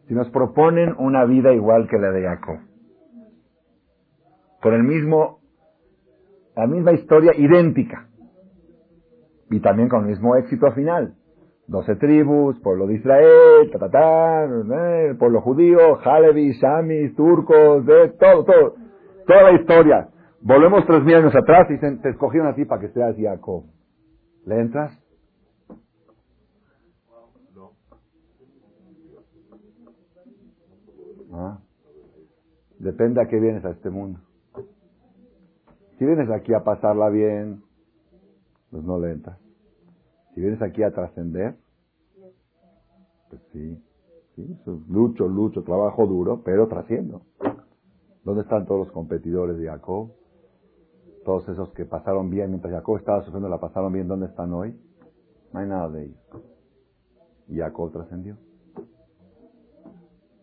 Si nos proponen una vida igual que la de Jacob, con el mismo, la misma historia idéntica, y también con el mismo éxito final, doce tribus, pueblo de Israel, ta, ta, eh, pueblo judío, Halevi, Shamis, turcos, de, todo, todo, toda la historia. Volvemos tres mil años atrás y dicen, te escogieron a ti para que seas Jacob. ¿Le entras? ¿Ah? Depende a qué vienes a este mundo. Si vienes aquí a pasarla bien, pues no le entras. Si vienes aquí a trascender, pues sí, sí, lucho, lucho, trabajo duro, pero trasciendo. ¿Dónde están todos los competidores de Jacob? Todos esos que pasaron bien mientras Jacob estaba sufriendo, la pasaron bien, ¿dónde están hoy? No hay nada de ellos. Y trascendió.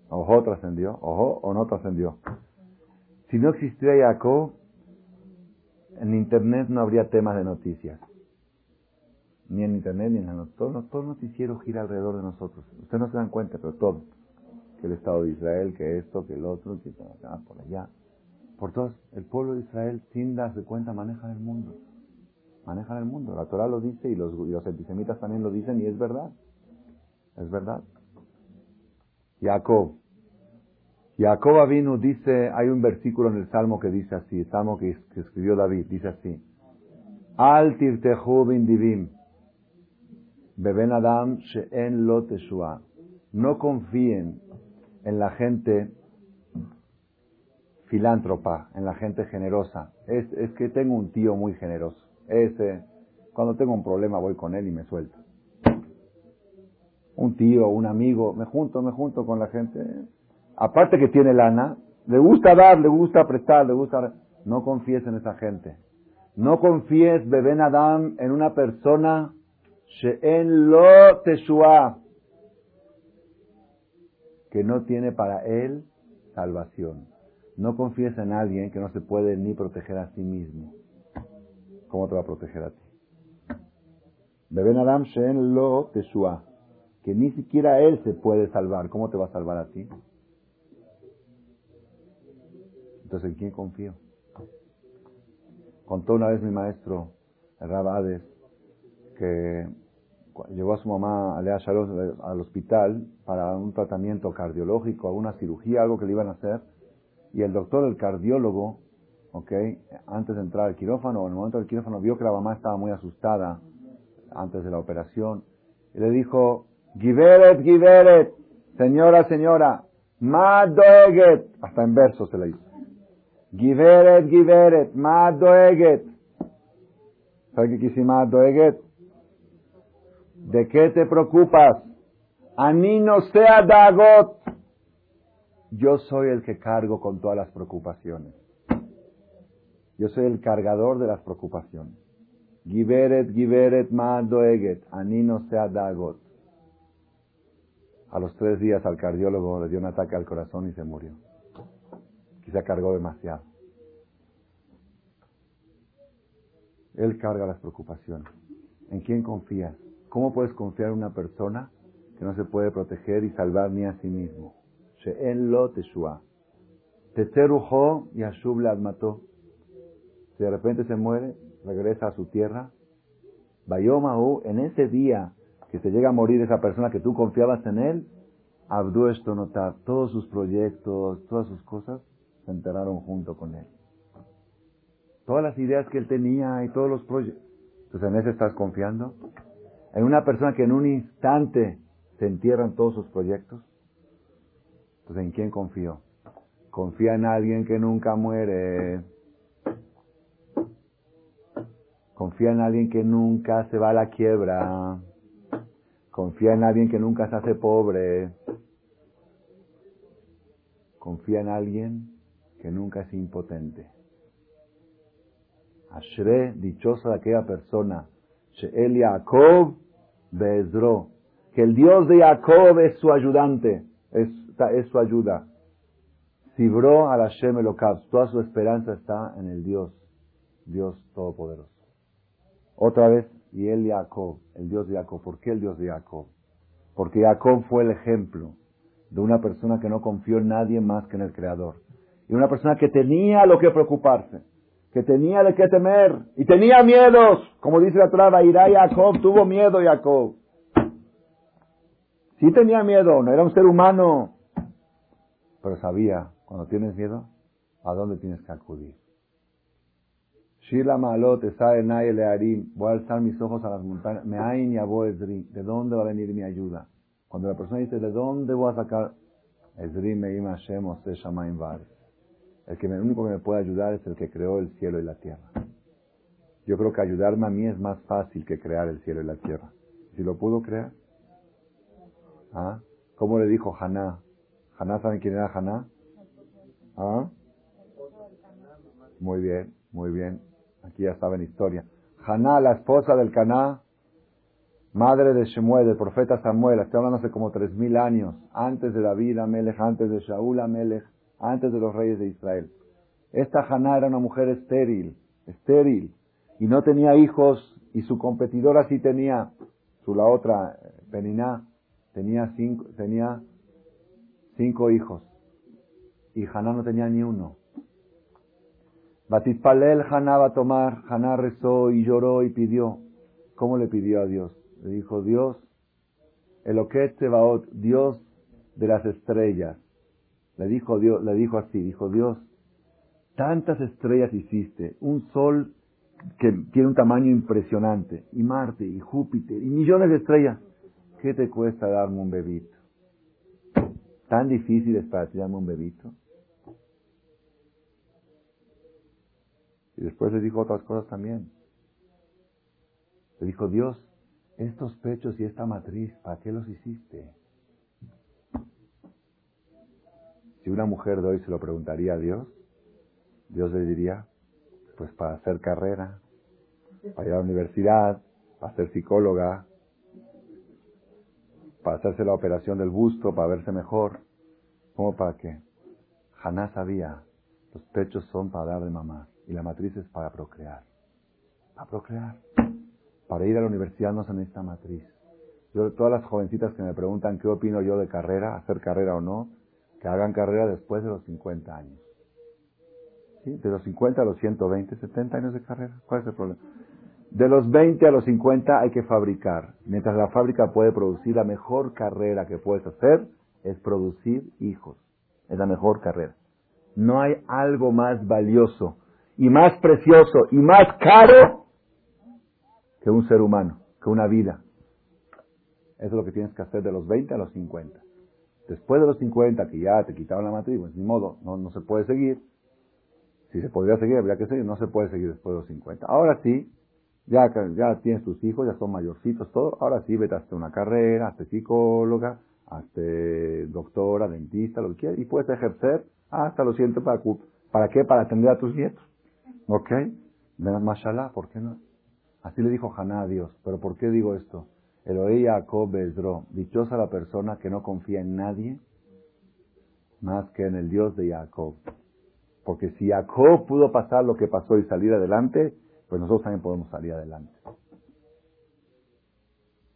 Ojo trascendió, ojo o no trascendió. Si no existiera Jacob, en Internet no habría temas de noticias ni en internet, ni en la todo, el noticiero gira alrededor de nosotros. Ustedes no se dan cuenta, pero todo. Que el Estado de Israel, que esto, que el otro, que acá, por allá. Por todos, el pueblo de Israel, sin darse cuenta, maneja el mundo. Manejan el mundo. La Torah lo dice y los, los antisemitas también lo dicen y es verdad. Es verdad. Jacob. Jacob vino, dice, hay un versículo en el Salmo que dice así, Salmo que, escribió David, dice así. Al tirtehu divim Beben Adam She'en Lo No confíen en la gente filántropa, en la gente generosa. Es, que tengo un tío muy generoso. Ese, cuando tengo un problema voy con él y me suelto. Un tío, un amigo, me junto, me junto con la gente. Aparte que tiene lana, le gusta dar, le gusta prestar, le gusta... No confíes en esa gente. No confíes, Beben Adam, en una persona She'en lo teshua, que no tiene para él salvación. No confíes en alguien que no se puede ni proteger a sí mismo. ¿Cómo te va a proteger a ti? Beben Adam She'en lo teshua. que ni siquiera él se puede salvar, ¿cómo te va a salvar a ti? Entonces, ¿en quién confío? Contó una vez mi maestro, Rabades, que llevó a su mamá Alea Shalom al hospital para un tratamiento cardiológico, alguna cirugía, algo que le iban a hacer, y el doctor, el cardiólogo, ok, antes de entrar al quirófano, en el momento del quirófano, vio que la mamá estaba muy asustada antes de la operación, y le dijo, Giveret, Giveret, señora, señora, ma doeget, hasta en verso se le dice. Giveret, Giveret, ma doeget. ¿Sabe qué quiere ma doeget? ¿De qué te preocupas? A mí no sea dagot. Yo soy el que cargo con todas las preocupaciones. Yo soy el cargador de las preocupaciones. Giveret, Giveret, ma doeget. Ani no sea dagot. A los tres días al cardiólogo le dio un ataque al corazón y se murió. Quizá cargó demasiado. Él carga las preocupaciones. ¿En quién confías? ¿Cómo puedes confiar en una persona que no se puede proteger y salvar ni a sí mismo? She'en lo teshua. Teterujo y Ashub le mató. Si de repente se muere, regresa a su tierra. Bayomahu, en ese día que se llega a morir esa persona que tú confiabas en él, Abdu notar, todos sus proyectos, todas sus cosas se enteraron junto con él. Todas las ideas que él tenía y todos los proyectos. Entonces, ¿en ese estás confiando? En una persona que en un instante se entierran todos sus proyectos. Entonces, ¿en quién confío? Confía en alguien que nunca muere. Confía en alguien que nunca se va a la quiebra. Confía en alguien que nunca se hace pobre. Confía en alguien que nunca es impotente. Ashre, dichosa de aquella persona, She'el Yaakov Bezro, que el Dios de Jacob es su ayudante, es, es su ayuda. Sibro al Hashem Elokav, toda su esperanza está en el Dios, Dios Todopoderoso. Otra vez, y el Jacob, el Dios de Jacob. ¿Por qué el Dios de Jacob? Porque Jacob fue el ejemplo de una persona que no confió en nadie más que en el Creador. Y una persona que tenía lo que preocuparse, que tenía de qué temer y tenía miedos. Como dice la Torah, irá Jacob, tuvo miedo Jacob. Sí tenía miedo, no era un ser humano, pero sabía, cuando tienes miedo, a dónde tienes que acudir. Shila Malot, Learim, voy a alzar mis ojos a las montañas, me y ¿de dónde va a venir mi ayuda? Cuando la persona dice, ¿de dónde voy a sacar? Ezri Meim Hashem Ose Shamaim El que me, único que me puede ayudar es el que creó el cielo y la tierra. Yo creo que ayudarme a mí es más fácil que crear el cielo y la tierra. Si lo pudo crear. ¿Ah? ¿Cómo le dijo Haná? ¿Haná saben quién era Haná? ¿Ah? Muy bien, muy bien. Aquí ya saben historia. Haná, la esposa del Caná, madre de Shemuel, del profeta Samuel, estoy hablando hace como tres mil años, antes de David Amelech, antes de Shaul Amelech, antes de los reyes de Israel. Esta Haná era una mujer estéril, estéril, y no tenía hijos, y su competidora sí tenía, su la otra, Peniná, tenía cinco, tenía cinco hijos, y Haná no tenía ni uno. Batipalel Haná va a tomar, Haná rezó y lloró y pidió. ¿Cómo le pidió a Dios? Le dijo, Dios, Eloquet Tebaot, Dios de las estrellas. Le dijo, Dios, le dijo así, dijo Dios, tantas estrellas hiciste, un sol que tiene un tamaño impresionante, y Marte, y Júpiter, y millones de estrellas. ¿Qué te cuesta darme un bebito? ¿Tan difícil es para ti darme un bebito? Y después le dijo otras cosas también. Le dijo, Dios, estos pechos y esta matriz, ¿para qué los hiciste? Si una mujer de hoy se lo preguntaría a Dios, Dios le diría, pues para hacer carrera, para ir a la universidad, para ser psicóloga, para hacerse la operación del busto, para verse mejor. ¿Cómo para qué? Haná sabía, los pechos son para dar de mamá y la matriz es para procrear. Para procrear. Para ir a la universidad no se necesita matriz. Yo, todas las jovencitas que me preguntan qué opino yo de carrera, hacer carrera o no, que hagan carrera después de los 50 años. ¿Sí? De los 50 a los 120, 70 años de carrera. ¿Cuál es el problema? De los 20 a los 50 hay que fabricar. Mientras la fábrica puede producir, la mejor carrera que puedes hacer es producir hijos. Es la mejor carrera. No hay algo más valioso y más precioso y más caro que un ser humano, que una vida. Eso es lo que tienes que hacer de los 20 a los 50. Después de los 50, que ya te quitaron la matriz, pues ni modo, no, no se puede seguir. Si se podría seguir, habría que seguir. No se puede seguir después de los 50. Ahora sí, ya, ya tienes tus hijos, ya son mayorcitos, todo. Ahora sí, vete hasta una carrera, hasta psicóloga, hasta doctora, dentista, lo que quieras. Y puedes ejercer hasta los 100 para, ¿para qué? Para atender a tus nietos. ¿Ok? Mashallah, ¿por qué no? Así le dijo Haná a Dios. ¿Pero por qué digo esto? Eloí Jacob Bezro. Dichosa la persona que no confía en nadie más que en el Dios de Jacob. Porque si Jacob pudo pasar lo que pasó y salir adelante, pues nosotros también podemos salir adelante.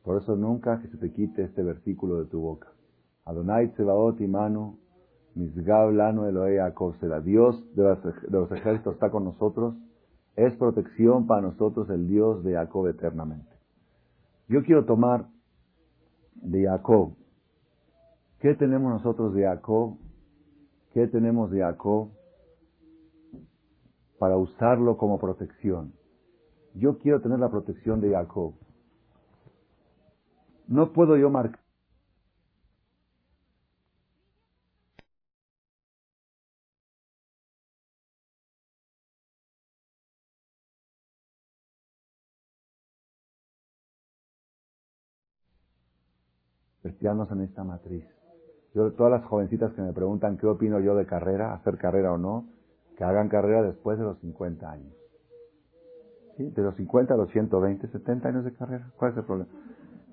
Por eso nunca que se te quite este versículo de tu boca. Adonai Tsebaot Imanu, Misgab Lano Elohe Jacob. Dios de los ejércitos está con nosotros. Es protección para nosotros el Dios de Jacob eternamente. Yo quiero tomar de Jacob. ¿Qué tenemos nosotros de Jacob? ¿Qué tenemos de Jacob para usarlo como protección? Yo quiero tener la protección de Jacob. No puedo yo marcar cristianos en esta matriz. Yo, todas las jovencitas que me preguntan qué opino yo de carrera, hacer carrera o no, que hagan carrera después de los 50 años. De los 50 a los 120, 70 años de carrera. ¿Cuál es el problema?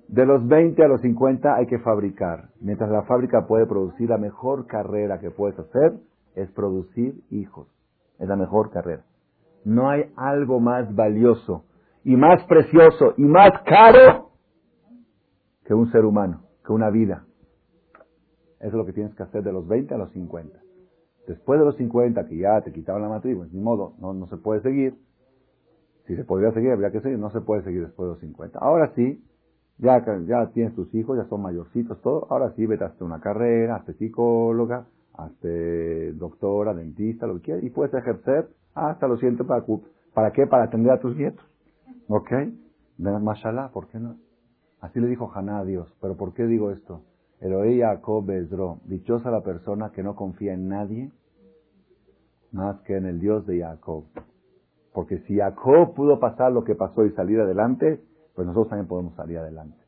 De los 20 a los 50 hay que fabricar. Mientras la fábrica puede producir, la mejor carrera que puedes hacer es producir hijos. Es la mejor carrera. No hay algo más valioso y más precioso y más caro que un ser humano una vida. Eso es lo que tienes que hacer de los 20 a los 50. Después de los 50, que ya te quitaban la matriz, pues ni modo, no, no se puede seguir. Si se podría seguir, habría que seguir. No se puede seguir después de los 50. Ahora sí, ya, ya tienes tus hijos, ya son mayorcitos, todo. Ahora sí, vete hasta una carrera, hasta psicóloga, hasta doctora, dentista, lo que quieras. Y puedes ejercer hasta los 100 para, ¿para qué? Para atender a tus nietos. ¿Ok? Mashallah, ¿por qué no? Así le dijo Haná a Dios. ¿Pero por qué digo esto? Eloí Jacob Bezro. Dichosa la persona que no confía en nadie más que en el Dios de Jacob. Porque si Jacob pudo pasar lo que pasó y salir adelante, pues nosotros también podemos salir adelante.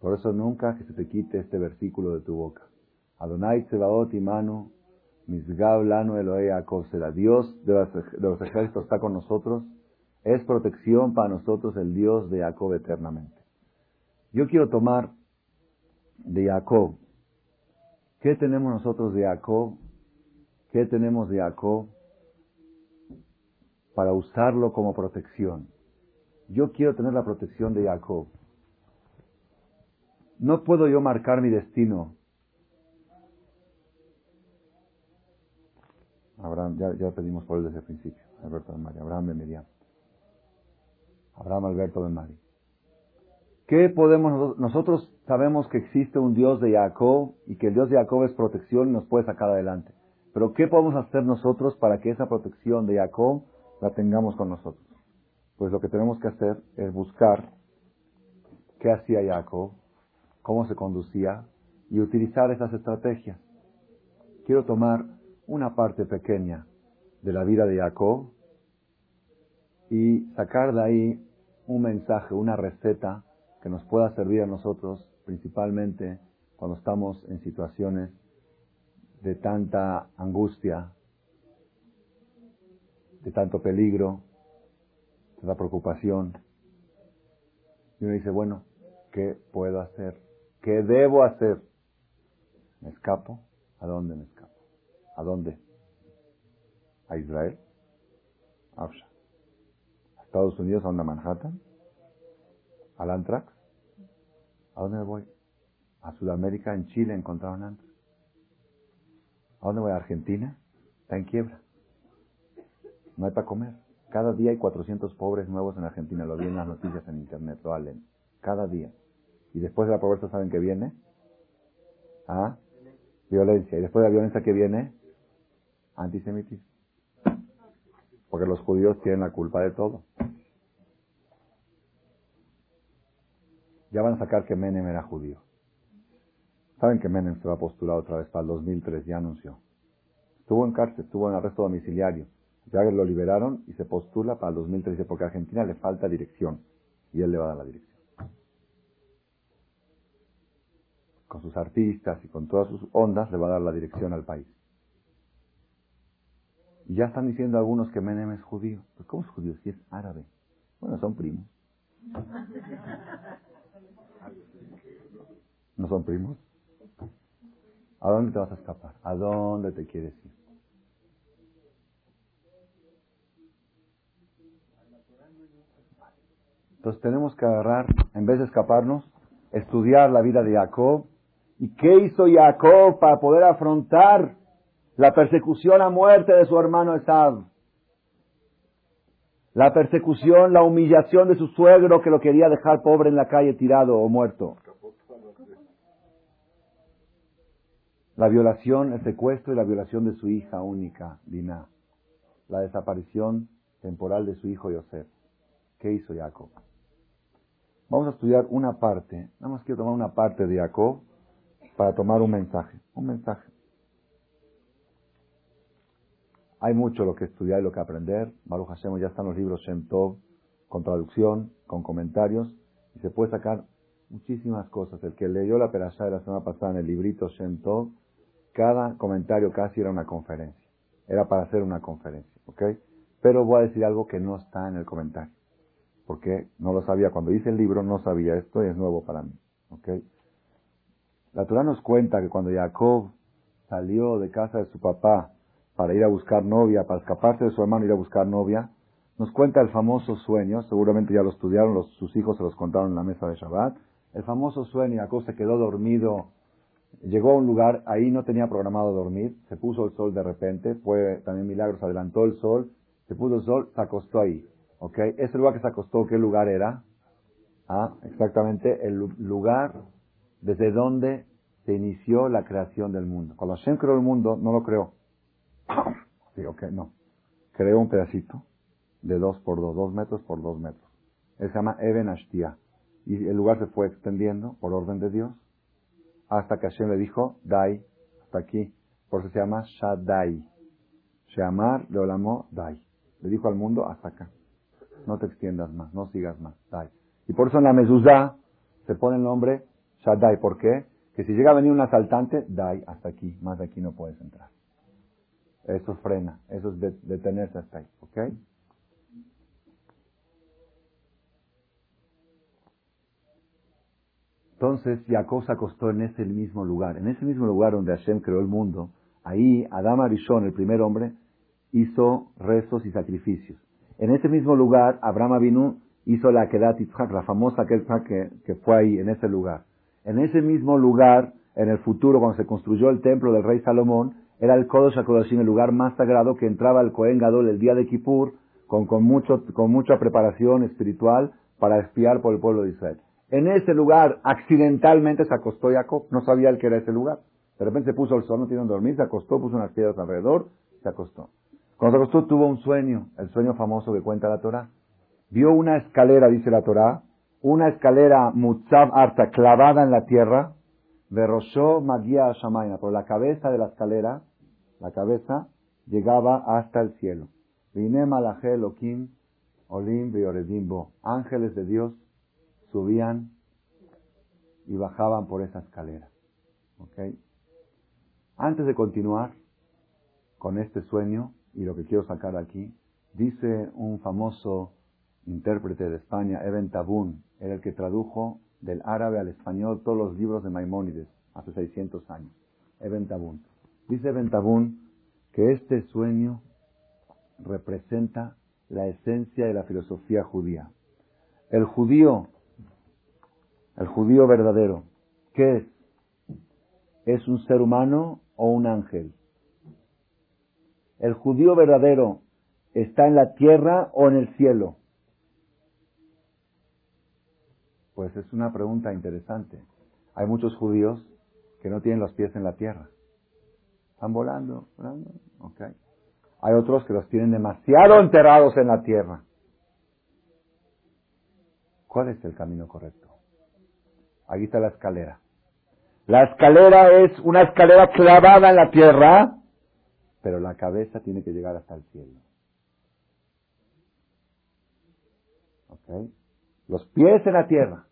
Por eso nunca que se te quite este versículo de tu boca. Adonai Tsebaot Imanu, Misgab Lanu Elohe Jacob. Dios de los ejércitos está con nosotros es protección para nosotros el Dios de Jacob eternamente. Yo quiero tomar de Jacob. ¿Qué tenemos nosotros de Jacob? ¿Qué tenemos de Jacob para usarlo como protección? Yo quiero tener la protección de Jacob. No puedo yo marcar mi destino. Abraham, ya, pedimos por él desde el principio. Alberto María, Abraham de Miriam. Abraham Alberto de Mari. ¿Qué podemos, nosotros sabemos que existe un Dios de Jacob y que el Dios de Jacob es protección y nos puede sacar adelante. Pero ¿qué podemos hacer nosotros para que esa protección de Jacob la tengamos con nosotros? Pues lo que tenemos que hacer es buscar qué hacía Jacob, cómo se conducía y utilizar esas estrategias. Quiero tomar una parte pequeña de la vida de Jacob y sacar de ahí un mensaje, una receta que nos pueda servir a nosotros, principalmente cuando estamos en situaciones de tanta angustia, de tanto peligro, de la preocupación. Y uno dice, bueno, ¿qué puedo hacer? ¿Qué debo hacer? ¿Me escapo? ¿A dónde me escapo? ¿A dónde? ¿A Israel? ¿A Estados Unidos, a una Manhattan, ¿Al Antrax? ¿A dónde voy? A Sudamérica, en Chile encontraron Antrax. ¿A dónde voy? ¿A Argentina? Está en quiebra. No hay para comer. Cada día hay 400 pobres nuevos en Argentina. Lo vi en las noticias en internet, lo valen. Cada día. Y después de la pobreza, ¿saben qué viene? ¿Ah? Violencia. Y después de la violencia, ¿qué viene? Antisemitismo. Porque los judíos tienen la culpa de todo. Ya van a sacar que Menem era judío. Saben que Menem se va a postular otra vez para el 2003, ya anunció. Estuvo en cárcel, estuvo en arresto domiciliario. Ya lo liberaron y se postula para el 2013 porque a Argentina le falta dirección y él le va a dar la dirección. Con sus artistas y con todas sus ondas le va a dar la dirección al país. Ya están diciendo algunos que Menem es judío. Pues ¿Cómo es judío si es árabe? Bueno, son primos. ¿No son primos? ¿A dónde te vas a escapar? ¿A dónde te quieres ir? Entonces tenemos que agarrar, en vez de escaparnos, estudiar la vida de Jacob. ¿Y qué hizo Jacob para poder afrontar la persecución a muerte de su hermano Esab? La persecución, la humillación de su suegro que lo quería dejar pobre en la calle tirado o muerto. La violación, el secuestro y la violación de su hija única, Dina. La desaparición temporal de su hijo Yosef. ¿Qué hizo Jacob? Vamos a estudiar una parte, nada más quiero tomar una parte de Jacob para tomar un mensaje, un mensaje. Hay mucho lo que estudiar y lo que aprender. Baruch Hashem ya están los libros Shem Tov con traducción, con comentarios, y se puede sacar muchísimas cosas. El que leyó la perashá de la semana pasada en el librito Shem Tov, cada comentario casi era una conferencia. Era para hacer una conferencia, ¿ok? Pero voy a decir algo que no está en el comentario porque no lo sabía. Cuando hice el libro no sabía esto y es nuevo para mí. ¿okay? La Torah nos cuenta que cuando Jacob salió de casa de su papá para ir a buscar novia, para escaparse de su hermano ir a buscar novia, nos cuenta el famoso sueño, seguramente ya lo estudiaron, los, sus hijos se los contaron en la mesa de Shabbat, el famoso sueño, Jacob se quedó dormido, llegó a un lugar, ahí no tenía programado dormir, se puso el sol de repente, fue también milagro, se adelantó el sol, se puso el sol, se acostó ahí. ¿Ok? Ese lugar que se acostó, ¿qué lugar era? Ah, exactamente el lugar desde donde se inició la creación del mundo. Cuando Hashem creó el mundo, no lo creó. Sí, ok, no. Creó un pedacito de dos por dos, dos metros por dos metros. Él se llama Eben Ashtia. Y el lugar se fue extendiendo por orden de Dios hasta que Hashem le dijo, Dai, hasta aquí. Por eso se llama Shaddai. Shamar le olamó Dai. Le dijo al mundo, hasta acá no te extiendas más, no sigas más. Y por eso en la mezuzá se pone el nombre Shaddai. ¿Por qué? Que si llega a venir un asaltante, dai, hasta aquí, más de aquí no puedes entrar. Eso frena, eso es detenerse hasta ahí, ¿ok? Entonces Jacob se acostó en ese mismo lugar, en ese mismo lugar donde Hashem creó el mundo. Ahí Adam Arishon, el primer hombre, hizo rezos y sacrificios. En ese mismo lugar, Abraham Avinu hizo la Kedat Yitzhak, la famosa Kedat que, que fue ahí, en ese lugar. En ese mismo lugar, en el futuro, cuando se construyó el templo del rey Salomón, era el Kodosh HaKodashim, el lugar más sagrado que entraba el Kohen Gadol el día de Kippur, con, con, mucho, con mucha preparación espiritual para espiar por el pueblo de Israel. En ese lugar, accidentalmente se acostó Jacob, no sabía él que era ese lugar. De repente se puso el sol, no tiene dormir, se acostó, puso unas piedras alrededor, se acostó. Cuando se acostó tuvo un sueño, el sueño famoso que cuenta la Torah. Vio una escalera, dice la Torah, una escalera mutzav arta clavada en la tierra, verroshó magia shamaina, por la cabeza de la escalera, la cabeza, llegaba hasta el cielo. Malaje olim Ángeles de Dios subían y bajaban por esa escalera. Antes de continuar con este sueño, y lo que quiero sacar aquí, dice un famoso intérprete de España, Eben Tabún, era el que tradujo del árabe al español todos los libros de Maimónides hace 600 años. Eben Tabún. Dice Eben Tabún que este sueño representa la esencia de la filosofía judía. El judío El judío verdadero, ¿qué es? ¿Es un ser humano o un ángel? ¿El judío verdadero está en la tierra o en el cielo? Pues es una pregunta interesante. Hay muchos judíos que no tienen los pies en la tierra. Están volando, volando, ok. Hay otros que los tienen demasiado enterrados en la tierra. ¿Cuál es el camino correcto? Aquí está la escalera. La escalera es una escalera clavada en la tierra, pero la cabeza tiene que llegar hasta el cielo. ¿Ok? Los pies en la tierra,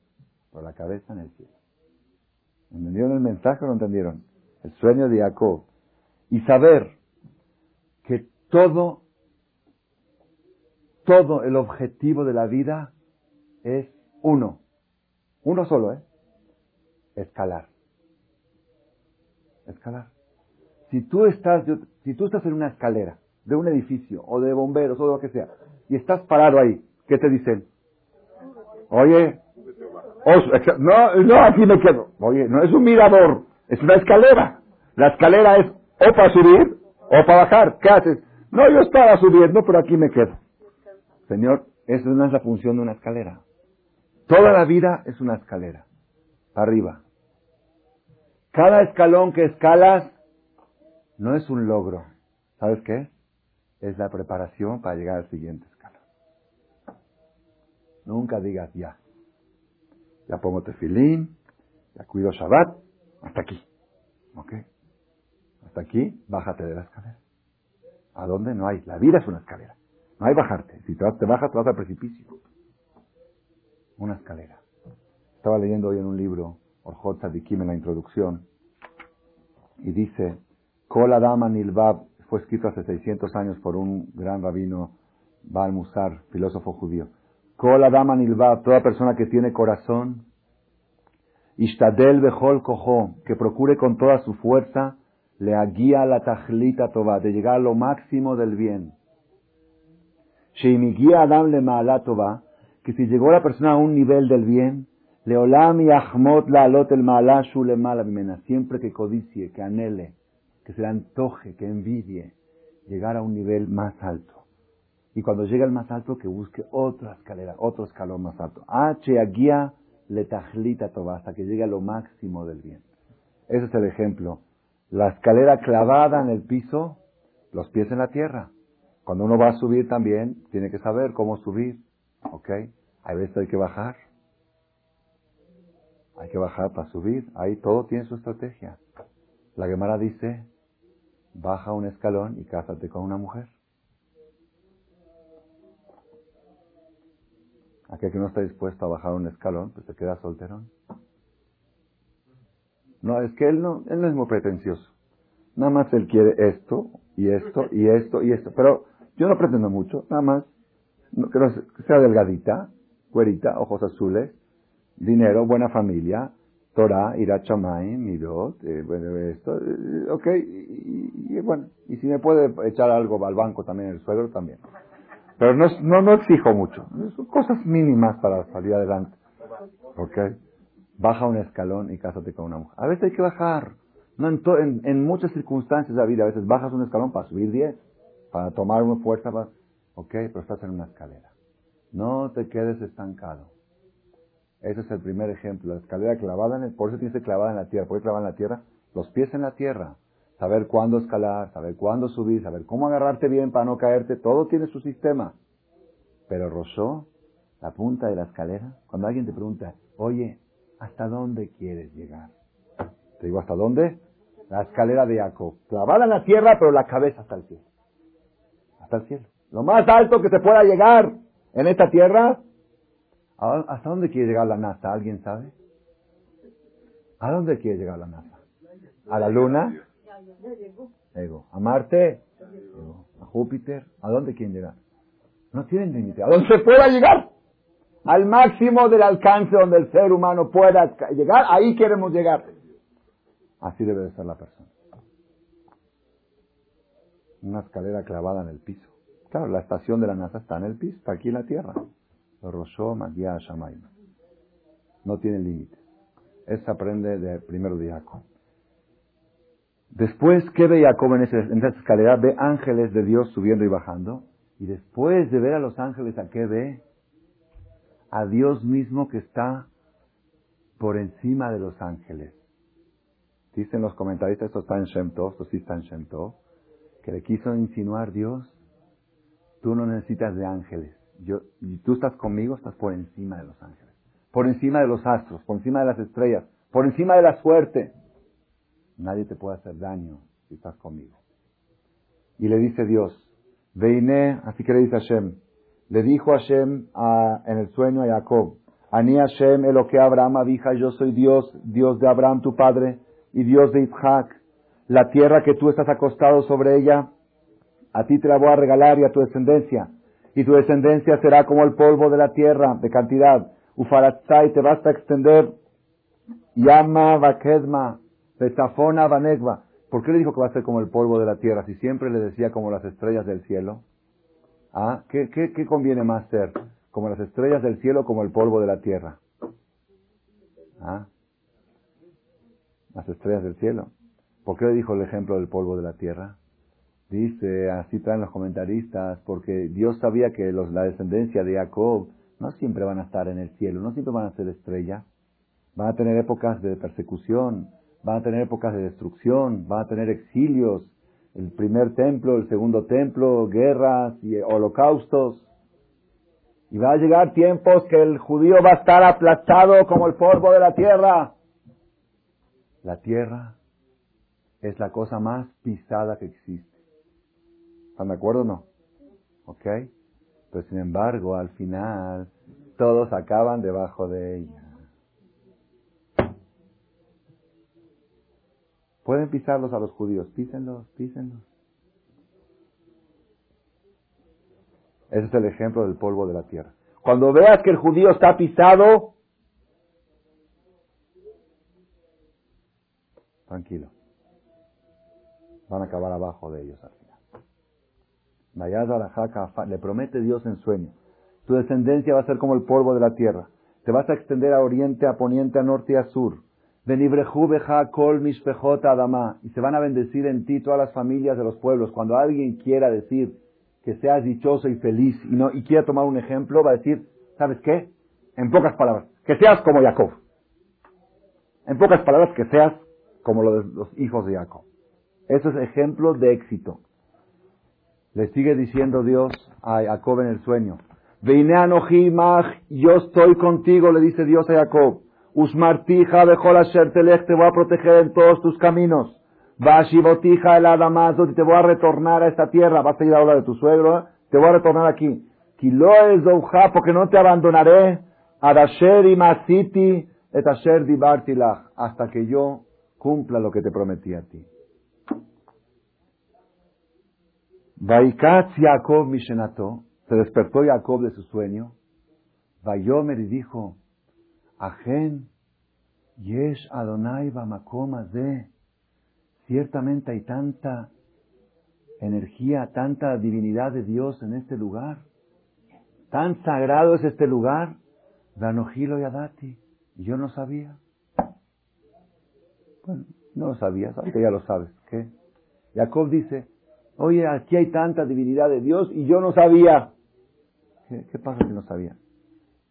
pero la cabeza en el cielo. ¿Entendieron el mensaje o no entendieron? El sueño de Jacob. Y saber que todo, todo el objetivo de la vida es uno. Uno solo, ¿eh? Escalar. Escalar. Si tú estás, si tú estás en una escalera de un edificio o de bomberos o de lo que sea y estás parado ahí, ¿qué te dicen? Oye, no, no, aquí me quedo. Oye, no es un mirador, es una escalera. La escalera es o para subir o para bajar. ¿Qué haces? No, yo estaba subiendo, pero aquí me quedo. Señor, esa no es la función de una escalera. Toda la vida es una escalera. Arriba. Cada escalón que escalas no es un logro. ¿Sabes qué? Es la preparación para llegar al siguiente escalón. Nunca digas ya. Ya pongo tefilín, ya cuido Shabbat, hasta aquí. ¿Ok? Hasta aquí, bájate de la escalera. ¿A dónde? No hay. La vida es una escalera. No hay bajarte. Si te, te bajas, te vas al precipicio. Una escalera. Estaba leyendo hoy en un libro, Orjot Tzadikim, en la introducción, y dice, Kol Adam Nilbab, fue escrito hace 600 años por un gran rabino, Baal Musar, filósofo judío. Kol Adam Nilbab, toda persona que tiene corazón, Ishtadel Bechol Kojo, que procure con toda su fuerza, le guía la tajlita toba, de llegar a lo máximo del bien. guía Adam le toba, que si llegó la persona a un nivel del bien, Leolam y Ahmot la alot el maalashu le mena, siempre que codicie, que anhele, que se le antoje, que envidie, llegar a un nivel más alto. Y cuando llegue al más alto, que busque otra escalera, otro escalón más alto. H guía le tajlita toba, hasta que llegue a lo máximo del bien. Ese es el ejemplo. La escalera clavada en el piso, los pies en la tierra. Cuando uno va a subir también, tiene que saber cómo subir. ¿Ok? Hay veces hay que bajar. Hay que bajar para subir. Ahí todo tiene su estrategia. La Gemara dice, baja un escalón y cásate con una mujer. Aquel que no está dispuesto a bajar un escalón, pues se queda solterón. No, es que él no, él no es muy pretencioso. Nada más él quiere esto, y esto, y esto, y esto. Pero yo no pretendo mucho, nada más que, sea delgadita, cuerita, ojos azules, dinero, buena familia, Torah, Ira Chamay, Mirot, eh, bueno, esto, eh, ok, y, bueno, y si me puede echar algo al banco también, el suegro también. Pero no, no, no exijo mucho, son cosas mínimas para salir adelante. Ok, baja un escalón y cásate con una mujer. A veces hay que bajar, no en, en, muchas circunstancias de la vida, a veces bajas un escalón para subir diez, para tomar una fuerza, para, ok, pero estás en una escalera. No te quedes estancado. Ese es el primer ejemplo. La escalera clavada en el, por eso tiene que ser clavada en la tierra. ¿Por qué clavada en la tierra? Los pies en la tierra. Saber cuándo escalar, saber cuándo subir, saber cómo agarrarte bien para no caerte. Todo tiene su sistema. Pero Rosó, la punta de la escalera, cuando alguien te pregunta, oye, ¿hasta dónde quieres llegar? Te digo, ¿hasta dónde? La escalera de Jacob. Clavada en la tierra, pero la cabeza hasta el cielo. Hasta el cielo. Lo más alto que se pueda llegar en esta tierra. ¿Hasta dónde quiere llegar la NASA? ¿Alguien sabe? ¿A dónde quiere llegar la NASA? ¿A la Luna? ¿A Marte? ¿A Júpiter? ¿A dónde quieren llegar? No tienen límite. ¿A dónde se pueda llegar? Al máximo del alcance donde el ser humano pueda llegar, ahí queremos llegar. Así debe de ser la persona. Una escalera clavada en el piso. Claro, la estación de la NASA está en el piso, está aquí en la tierra. No tiene límites. Eso aprende de primero de Jacob. Después, ¿qué ve Jacob en esa escalera? Ve ángeles de Dios subiendo y bajando. Y después de ver a los ángeles, ¿a qué ve? A Dios mismo que está por encima de los ángeles. Dicen los comentaristas, esto está en Shem esto sí está en Shem que le quiso insinuar Dios, tú no necesitas de ángeles. Yo, y tú estás conmigo, estás por encima de los ángeles. Por encima de los astros, por encima de las estrellas, por encima de la suerte. Nadie te puede hacer daño si estás conmigo. Y le dice Dios, Veine, así que le dice Hashem, le dijo Hashem a, en el sueño a Jacob, Ani Hashem, que Abraham abija, yo soy Dios, Dios de Abraham tu padre, y Dios de Isaac. La tierra que tú estás acostado sobre ella, a ti te la voy a regalar y a tu descendencia. Y tu descendencia será como el polvo de la tierra, de cantidad. Ufaratzai te vas a extender. Yama vakedma, betafona vanegva. ¿Por qué le dijo que va a ser como el polvo de la tierra si siempre le decía como las estrellas del cielo? ¿Ah? ¿Qué, conviene más ser? ¿Como las estrellas del cielo como el polvo de la tierra? ¿Ah? Las estrellas del cielo. ¿Por qué le dijo el ejemplo del polvo de la tierra? Dice, así traen los comentaristas, porque Dios sabía que los, la descendencia de Jacob no siempre van a estar en el cielo, no siempre van a ser estrellas. Van a tener épocas de persecución, van a tener épocas de destrucción, van a tener exilios, el primer templo, el segundo templo, guerras y holocaustos. Y va a llegar tiempos que el judío va a estar aplastado como el polvo de la tierra. La tierra es la cosa más pisada que existe. ¿Están de acuerdo o no? ¿Ok? Pero sin embargo, al final, todos acaban debajo de ella. Pueden pisarlos a los judíos, písenlos, písenlos. Ese es el ejemplo del polvo de la tierra. Cuando veas que el judío está pisado, tranquilo. Van a acabar abajo de ellos al final. Le promete Dios en sueño. Tu descendencia va a ser como el polvo de la tierra. Te vas a extender a oriente, a poniente, a norte y a sur. Y se van a bendecir en ti todas las familias de los pueblos. Cuando alguien quiera decir que seas dichoso y feliz y, no, y quiera tomar un ejemplo, va a decir, ¿sabes qué? En pocas palabras, que seas como Jacob. En pocas palabras, que seas como los hijos de Jacob. Eso es ejemplo de éxito. Le sigue diciendo Dios a Jacob en el sueño. yo estoy contigo, le dice Dios a Jacob. Usmartija bejol asher telech, te voy a proteger en todos tus caminos. Vashivotija el adamazo, te voy a retornar a esta tierra. Vas a ir ahora de tu suegro, ¿eh? te voy a retornar aquí. Kilo es porque no te abandonaré. Adasher y masiti et asher dibartilach, hasta que yo cumpla lo que te prometí a ti. Vaikatz Jacob Mishenato, se despertó Jacob de su sueño. Vayomer y dijo, Ajen, Yesh Adonai Bamakoma de, ciertamente hay tanta energía, tanta divinidad de Dios en este lugar. Tan sagrado es este lugar. Danojilo Yadati. Y yo no sabía. Bueno, no lo sabías, ahorita ya lo sabes. ¿Qué? Jacob dice, oye, aquí hay tanta divinidad de Dios y yo no sabía. ¿Qué, pasa si no sabía?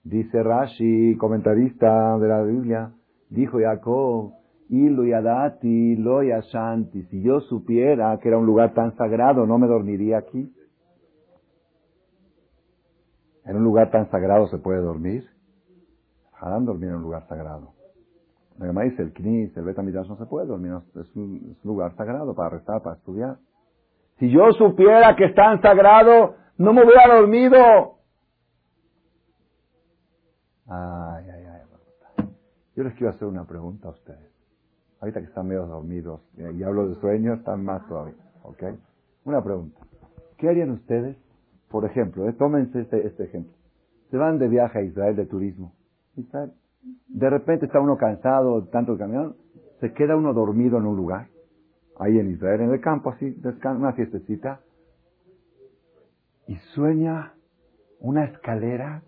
Dice Rashi, comentarista de la Biblia, dijo Jacob, Ilu yadati lo yashanti, si yo supiera que era un lugar tan sagrado, no me dormiría aquí. En un lugar tan sagrado se puede dormir. Harán dormir en un lugar sagrado. Además el Knis, el no se puede dormir, es un, lugar sagrado para rezar, para estudiar. Si yo supiera que es tan sagrado, no me hubiera dormido. Ay, ay, ay. Yo les quiero hacer una pregunta a ustedes. Ahorita que están medio dormidos y hablo de sueño, están más todavía. ¿Ok? Una pregunta. ¿Qué harían ustedes? Por ejemplo, eh, tómense este, este ejemplo. Se van de viaje a Israel de turismo. Israel de repente está uno cansado tanto el camión, se queda uno dormido en un lugar, ahí en Israel, en el campo, así, una fiestecita, y sueña una escalera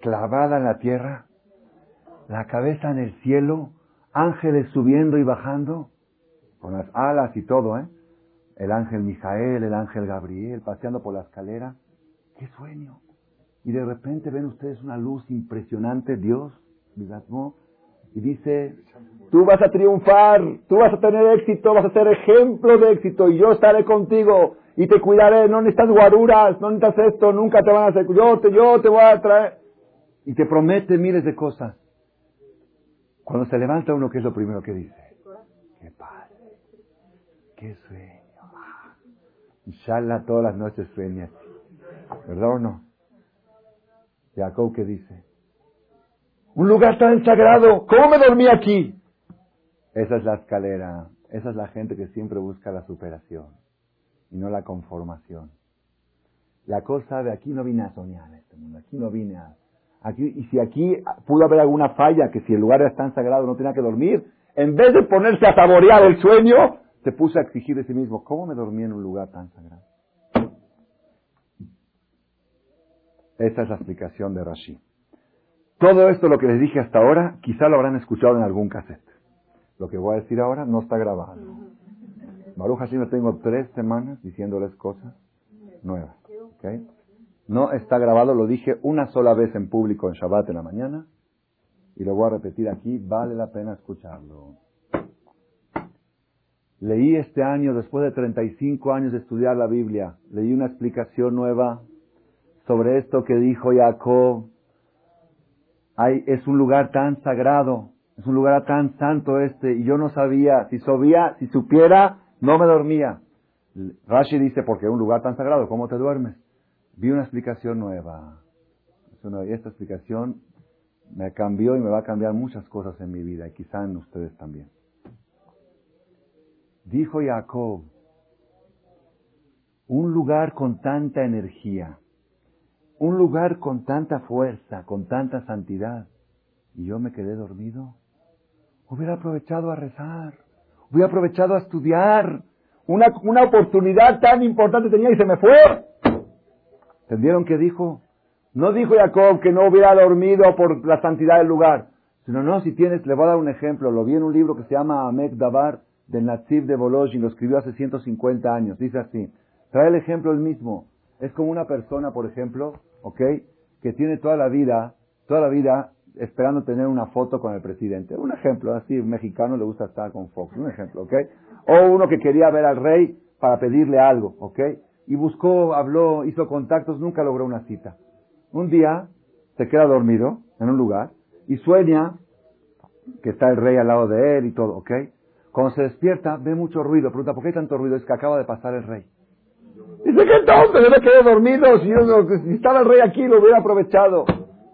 clavada en la tierra, la cabeza en el cielo, ángeles subiendo y bajando, con las alas y todo, ¿eh? El ángel Mijael, el ángel Gabriel, paseando por la escalera. ¡Qué sueño! Y de repente ven ustedes una luz impresionante, Dios, y dice, tú vas a triunfar, tú vas a tener éxito, vas a ser ejemplo de éxito y yo estaré contigo y te cuidaré, no necesitas guaruras, no necesitas esto, nunca te van a hacer, yo yo te voy a traer. Y te promete miles de cosas. Cuando se levanta uno, ¿qué es lo primero que dice? Qué padre, qué sueño. Inshallah todas las noches sueña ¿Verdad o no? Jacob, ¿qué dice? Un lugar tan sagrado, ¿cómo me dormí aquí? Esa es la escalera, esa es la gente que siempre busca la superación y no la conformación. La cosa de aquí no vine a soñar en este mundo, aquí no vine a... Aquí, y si aquí pudo haber alguna falla, que si el lugar es tan sagrado no tenía que dormir, en vez de ponerse a saborear el sueño, se puso a exigir de sí mismo, ¿cómo me dormí en un lugar tan sagrado? Esa es la explicación de Rashi. Todo esto, lo que les dije hasta ahora, quizá lo habrán escuchado en algún cassette. Lo que voy a decir ahora no está grabado. Sí me tengo tres semanas diciéndoles cosas nuevas. No está grabado, lo dije una sola vez en público en Shabbat en la mañana y lo voy a repetir aquí, vale la pena escucharlo. Leí este año, después de 35 años de estudiar la Biblia, leí una explicación nueva sobre esto que dijo Jacob. Hay, es un lugar tan sagrado, es un lugar tan santo este, y yo no sabía, si sabía, si supiera, no me dormía. Rashi dice, porque es un lugar tan sagrado, ¿cómo te duermes? Vi una explicación nueva. Y esta explicación me cambió y me va a cambiar muchas cosas en mi vida, y quizá en ustedes también. Dijo Jacob, un lugar con tanta energía, un lugar con tanta fuerza, con tanta santidad, y yo me quedé dormido. Hubiera aprovechado a rezar, hubiera aprovechado a estudiar. Una, una oportunidad tan importante tenía y se me fue. ¿Entendieron qué dijo? No dijo Jacob que no hubiera dormido por la santidad del lugar, sino no, si tienes, le voy a dar un ejemplo, lo vi en un libro que se llama Amek Dabar, del Natsif de Bolojin, lo escribió hace 150 años, dice así, trae el ejemplo el mismo, es como una persona, por ejemplo, ¿ok? Que tiene toda la vida, toda la vida esperando tener una foto con el presidente. Un ejemplo, así, un mexicano le gusta estar con Fox, un ejemplo, ¿ok? O uno que quería ver al rey para pedirle algo, ¿ok? Y buscó, habló, hizo contactos, nunca logró una cita. Un día se queda dormido en un lugar y sueña que está el rey al lado de él y todo, ¿ok? Cuando se despierta, ve mucho ruido. Pregunta, ¿por qué hay tanto ruido? Es que acaba de pasar el rey. Dice, qué tonto, yo me quedé dormido. Si, si estaba el rey aquí, lo hubiera aprovechado.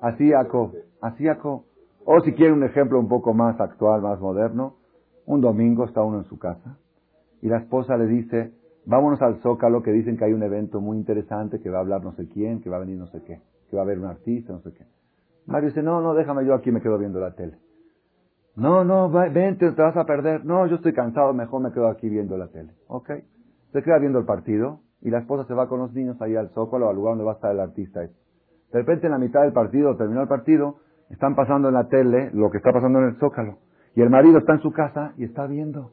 Así, Jacob. Así, Jacob. O si quiere un ejemplo un poco más actual, más moderno. Un domingo está uno en su casa y la esposa le dice, vámonos al Zócalo, que dicen que hay un evento muy interesante, que va a hablar no sé quién, que va a venir no sé qué, que va a haber un artista, no sé qué. Mario dice, no, no, déjame yo aquí, me quedo viendo la tele. No, no, vente, te vas a perder. No, yo estoy cansado, mejor me quedo aquí viendo la tele. Ok. Se queda viendo el partido y la esposa se va con los niños ahí al Zócalo, al lugar donde va a estar el artista. De repente en la mitad del partido, terminó el partido, están pasando en la tele lo que está pasando en el Zócalo. Y el marido está en su casa y está viendo.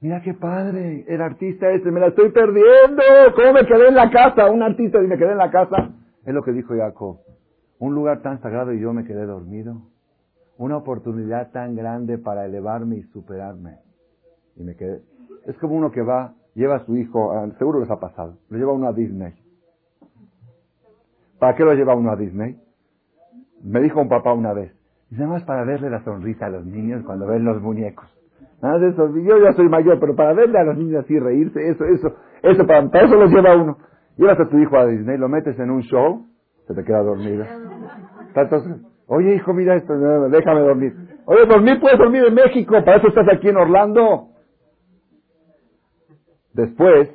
Mira qué padre, el artista ese, me la estoy perdiendo. ¿Cómo me quedé en la casa? Un artista y me quedé en la casa. Es lo que dijo Jacob. Un lugar tan sagrado y yo me quedé dormido una oportunidad tan grande para elevarme y superarme. Y me quedé. Es como uno que va, lleva a su hijo, seguro les ha pasado, lo lleva uno a Disney. ¿Para qué lo lleva uno a Disney? Me dijo un papá una vez, nada más para verle la sonrisa a los niños cuando ven los muñecos. Nada de eso, yo ya soy mayor, pero para verle a los niños así reírse, eso, eso, eso, para, eso lo lleva uno. Llevas a tu hijo a Disney, lo metes en un show, se te queda dormido. Entonces, Oye, hijo, mira esto, déjame dormir. Oye, dormir, puedes dormir en México, para eso estás aquí en Orlando. Después,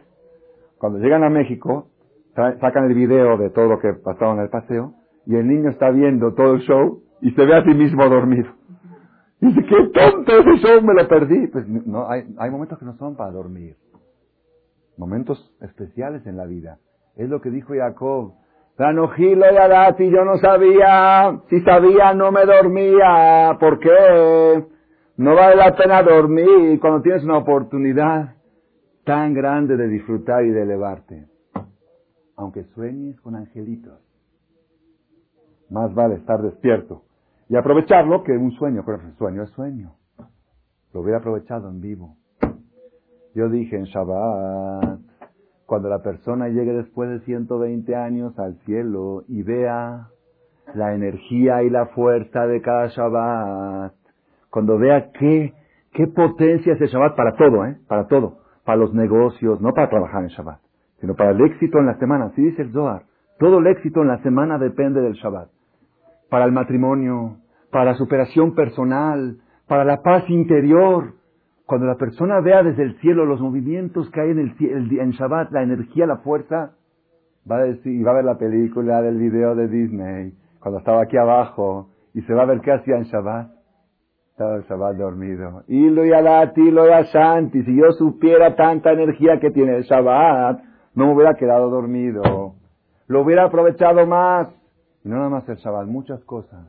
cuando llegan a México, sacan el video de todo lo que pasaba en el paseo, y el niño está viendo todo el show y se ve a sí mismo dormido. Dice, qué tonto ese me lo perdí. Pues no, hay, hay momentos que no son para dormir. Momentos especiales en la vida. Es lo que dijo Jacob. Ranojilo y Adati, yo no sabía. Si sabía, no me dormía. ¿Por qué? No vale la pena dormir cuando tienes una oportunidad tan grande de disfrutar y de elevarte. Aunque sueñes con angelitos. Más vale estar despierto y aprovecharlo que un sueño. Pero sueño es sueño. Lo hubiera aprovechado en vivo. Yo dije en Shabbat, cuando la persona llegue después de 120 años al cielo y vea la energía y la fuerza de cada Shabbat, cuando vea qué, qué potencia es el Shabbat para todo, ¿eh? Para todo. Para los negocios, no para trabajar en Shabbat, sino para el éxito en la semana. Así dice el Zohar. Todo el éxito en la semana depende del Shabbat. Para el matrimonio, para la superación personal, para la paz interior, cuando la persona vea desde el cielo los movimientos que hay en, el, en Shabbat, la energía, la fuerza, va a decir, y va a ver la película del video de Disney, cuando estaba aquí abajo, y se va a ver qué hacía en Shabbat. Estaba el Shabbat dormido. Y lo y lo Shanti, si yo supiera tanta energía que tiene el Shabbat, no me hubiera quedado dormido. Lo hubiera aprovechado más. Y no nada más el Shabbat, muchas cosas.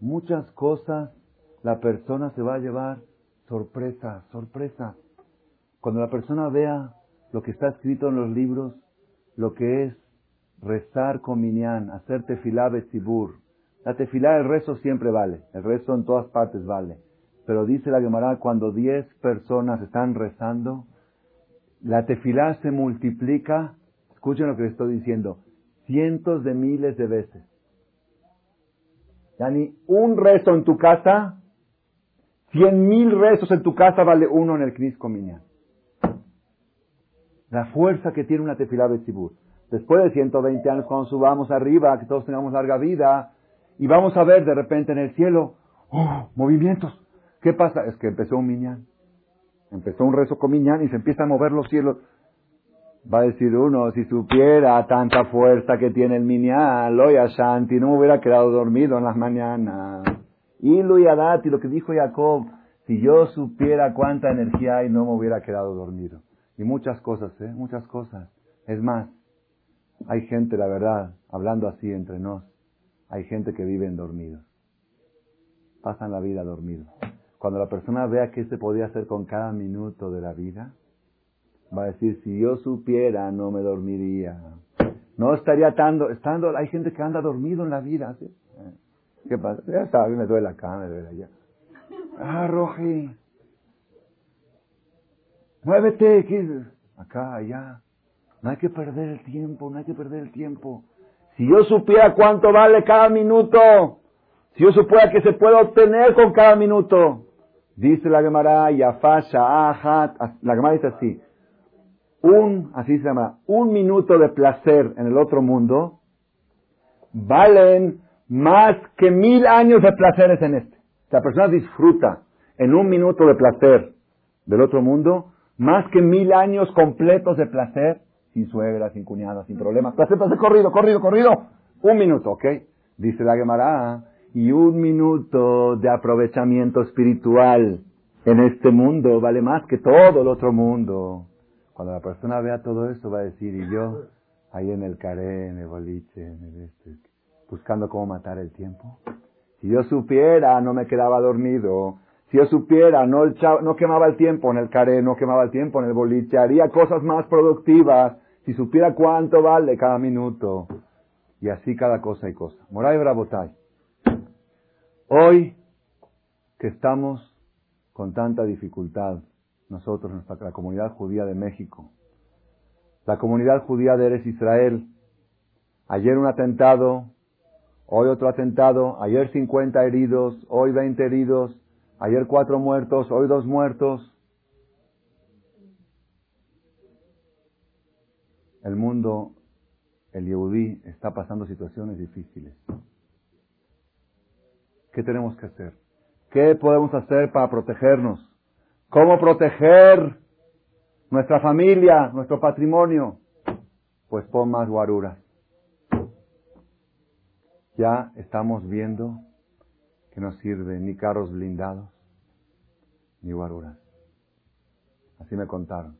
Muchas cosas la persona se va a llevar Sorpresa, sorpresa. Cuando la persona vea lo que está escrito en los libros, lo que es rezar con minyan, hacer tefilá betzibur. La tefilá, el rezo siempre vale, el rezo en todas partes vale. Pero dice la Gemara, cuando diez personas están rezando, la tefilá se multiplica, escuchen lo que les estoy diciendo, cientos de miles de veces. Ni un rezo en tu casa Cien mil rezos en tu casa vale uno en el Knis Minyan. La fuerza que tiene una tefilá Betzibur. Después de 120 años, cuando subamos arriba, que todos tengamos larga vida, y vamos a ver de repente en el cielo, oh, movimientos. ¿Qué pasa? Es que empezó un Minyan. Empezó un rezo con Minyan y se empiezan a mover los cielos. Va a decir uno, si supiera tanta fuerza que tiene el Minyan, lo Shanti, no me hubiera quedado dormido en las mañanas. Y y lo que dijo Jacob, si yo supiera cuánta energía hay, no me hubiera quedado dormido. Y muchas cosas, ¿eh? Muchas cosas. Es más, hay gente, la verdad, hablando así entre nos, hay gente que vive en dormidos. Pasan la vida dormidos. Cuando la persona vea qué se podía hacer con cada minuto de la vida, va a decir, si yo supiera, no me dormiría. No estaría estando, estando, hay gente que anda dormido en la vida, ¿sí? ¿Qué pasa? Ya está, me duele acá, me duele allá. Ah, Roji. Muévete, acá, allá. No hay que perder el tiempo, no hay que perder el tiempo. Si yo supiera cuánto vale cada minuto, si yo supiera que se puede obtener con cada minuto, dice la Gemara, Yafasha, Ahat, la Gemara dice así, un, así se llama, un minuto de placer en el otro mundo, valen más que mil años de placeres en este. La persona disfruta en un minuto de placer del otro mundo, más que mil años completos de placer, sin suegra, sin cuñada, sin problemas. Placer, placer, corrido, corrido, corrido. Un minuto, ¿ok? Dice la Gemara, y un minuto de aprovechamiento espiritual en este mundo vale más que todo el otro mundo. Cuando la persona vea todo eso va a decir, y yo, ahí en el caré, en el boliche, en el este, buscando cómo matar el tiempo. Si yo supiera, no me quedaba dormido. Si yo supiera, no, no quemaba el tiempo en el caré, no quemaba el tiempo en el boliche, haría cosas más productivas. Si supiera cuánto vale cada minuto. Y así cada cosa y cosa. Moray Brabotay. Hoy que estamos con tanta dificultad, nosotros, nuestra, comunidad judía de México, la comunidad judía de Eres Israel, ayer un atentado Hoy otro atentado, ayer 50 heridos, hoy 20 heridos, ayer cuatro muertos, hoy dos muertos. El mundo, el Yehudí, está pasando situaciones difíciles. ¿Qué tenemos que hacer? ¿Qué podemos hacer para protegernos? ¿Cómo proteger nuestra familia, nuestro patrimonio? Pues pon más guaruras ya estamos viendo que no sirve ni carros blindados ni guaruras. Así me contaron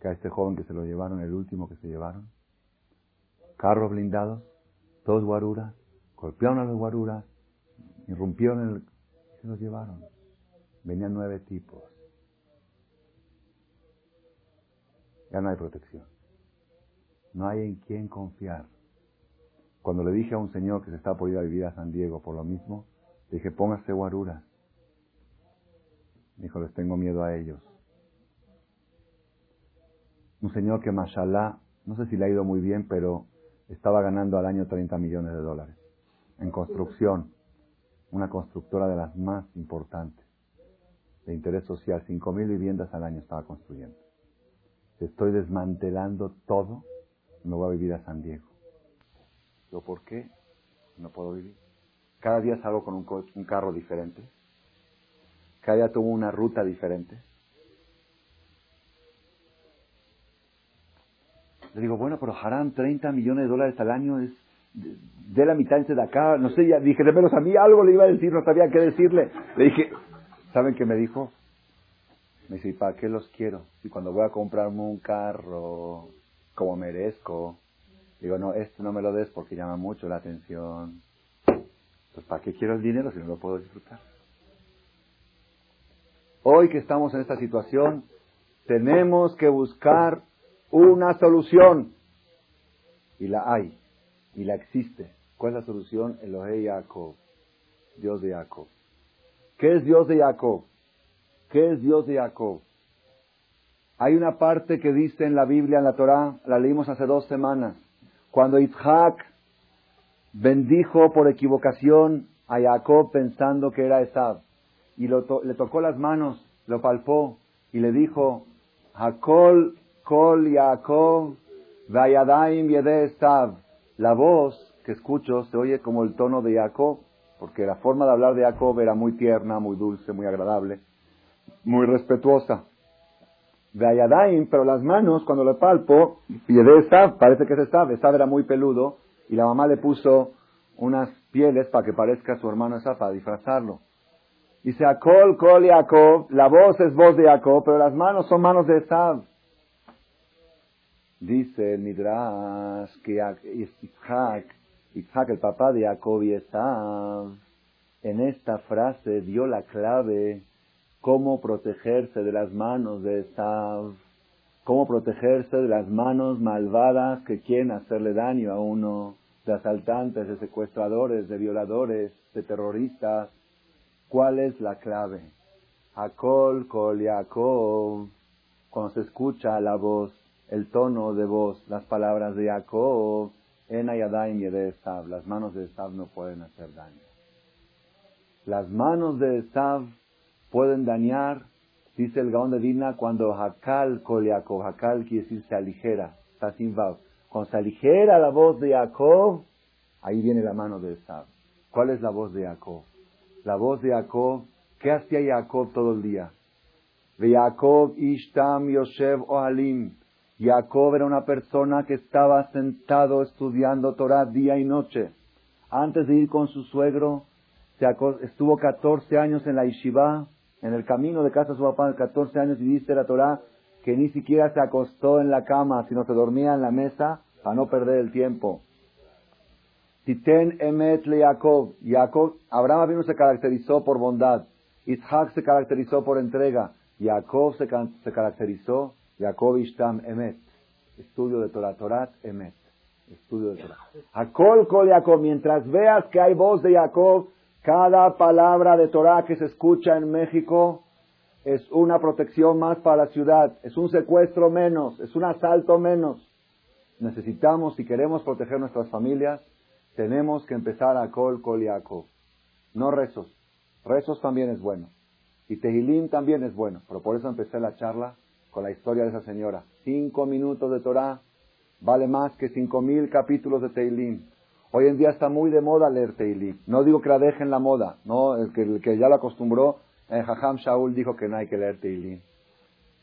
que a este joven que se lo llevaron, el último que se llevaron, carros blindados, dos guaruras, golpearon a los guaruras, irrumpieron el... se los llevaron. Venían nueve tipos. Ya no hay protección. No hay en quién confiar. Cuando le dije a un señor que se estaba por ir a vivir a San Diego por lo mismo, le dije, póngase guaruras. Dijo, les tengo miedo a ellos. Un señor que, mashallah, no sé si le ha ido muy bien, pero estaba ganando al año 30 millones de dólares en construcción. Una constructora de las más importantes de interés social. 5.000 viviendas al año estaba construyendo. Estoy desmantelando todo, no voy a vivir a San Diego. ¿Yo por qué? No puedo vivir. Cada día salgo con un, un carro diferente. Cada día tomo una ruta diferente. Le digo, bueno, pero harán 30 millones de dólares al año, es de, la mitad de acá, no sé, ya dije, de menos a mí algo le iba a decir, no sabía qué decirle. Le dije, ¿saben qué me dijo? Me dice, ¿y para qué los quiero? Si cuando voy a comprarme un carro, como merezco, digo, no, esto no me lo des porque llama mucho la atención. Pues ¿para qué quiero el dinero si no lo puedo disfrutar? Hoy que estamos en esta situación, tenemos que buscar una solución. Y la hay. Y la existe. ¿Cuál es la solución? Elohe Jacob. Dios de Jacob. ¿Qué es Dios de Jacob? ¿Qué es Dios de Jacob? Hay una parte que dice en la Biblia, en la Torah, la leímos hace dos semanas, cuando Isaac bendijo por equivocación a Jacob pensando que era Esab, y le tocó las manos, lo palpó, y le dijo, Jacob Kol Yaakov Vayadaim Yede La voz que escucho se oye como el tono de Jacob, porque la forma de hablar de Jacob era muy tierna, muy dulce, muy agradable, muy respetuosa. Vayadaim, pero las manos, cuando le palpo, Yede parece que es Esab. Esab era muy peludo y la mamá le puso unas pieles para que parezca su hermano Esab, para disfrazarlo. Dice, Akol, Kol Jacob, la voz es voz de Jacob, pero las manos son manos de Esab. Dice el Midrash que Isaac, Isaac, el papá de Jacob y Esav, en esta frase dio la clave cómo protegerse de las manos de Esav, cómo protegerse de las manos malvadas que quieren hacerle daño a uno, de asaltantes, de secuestradores, de violadores, de terroristas. ¿Cuál es la clave? Akol, Kol, Jacob, cuando se escucha la voz el tono de voz, las palabras de Jacob, en Ayadaim y de Esav, las manos de Esav no pueden hacer daño. Las manos de Esav pueden dañar, dice el Gaón de Dina, cuando Hakal Jacob, Hakal quiere decir se aligera, está sin Cuando se aligera la voz de Jacob, ahí viene la mano de Esav. ¿Cuál es la voz de Jacob? La voz de Jacob, ¿qué hacía Jacob todo el día? De Jacob Ishtam Yoshev Ohalim. Jacob era una persona que estaba sentado estudiando Torah día y noche. Antes de ir con su suegro, estuvo 14 años en la yeshiva, en el camino de casa de su papá, 14 años y dice la Torah que ni siquiera se acostó en la cama, sino se dormía en la mesa para no perder el tiempo. Titen emet le Jacob. Abraham se caracterizó por bondad. Isaac se caracterizó por entrega. Jacob se, se caracterizó Jacob Ishtam Emet. Estudio de Torah. Torat Emet. Estudio de Torah. Akol Kol Jacob. Mientras veas que hay voz de Jacob, cada palabra de Torah que se escucha en México es una protección más para la ciudad. Es un secuestro menos. Es un asalto menos. Necesitamos, si queremos proteger nuestras familias, tenemos que empezar a Kol Kol Jacob. No rezos. Rezos también es bueno. Y Tehilim también es bueno. Pero por eso empecé la charla con la historia de esa señora. Cinco minutos de Torah vale más que cinco mil capítulos de Teilim. Hoy en día está muy de moda leer Teilim. No digo que la dejen la moda, no, el que, ya lo acostumbró, en Jajam Shaul dijo que no hay que leer Teilim.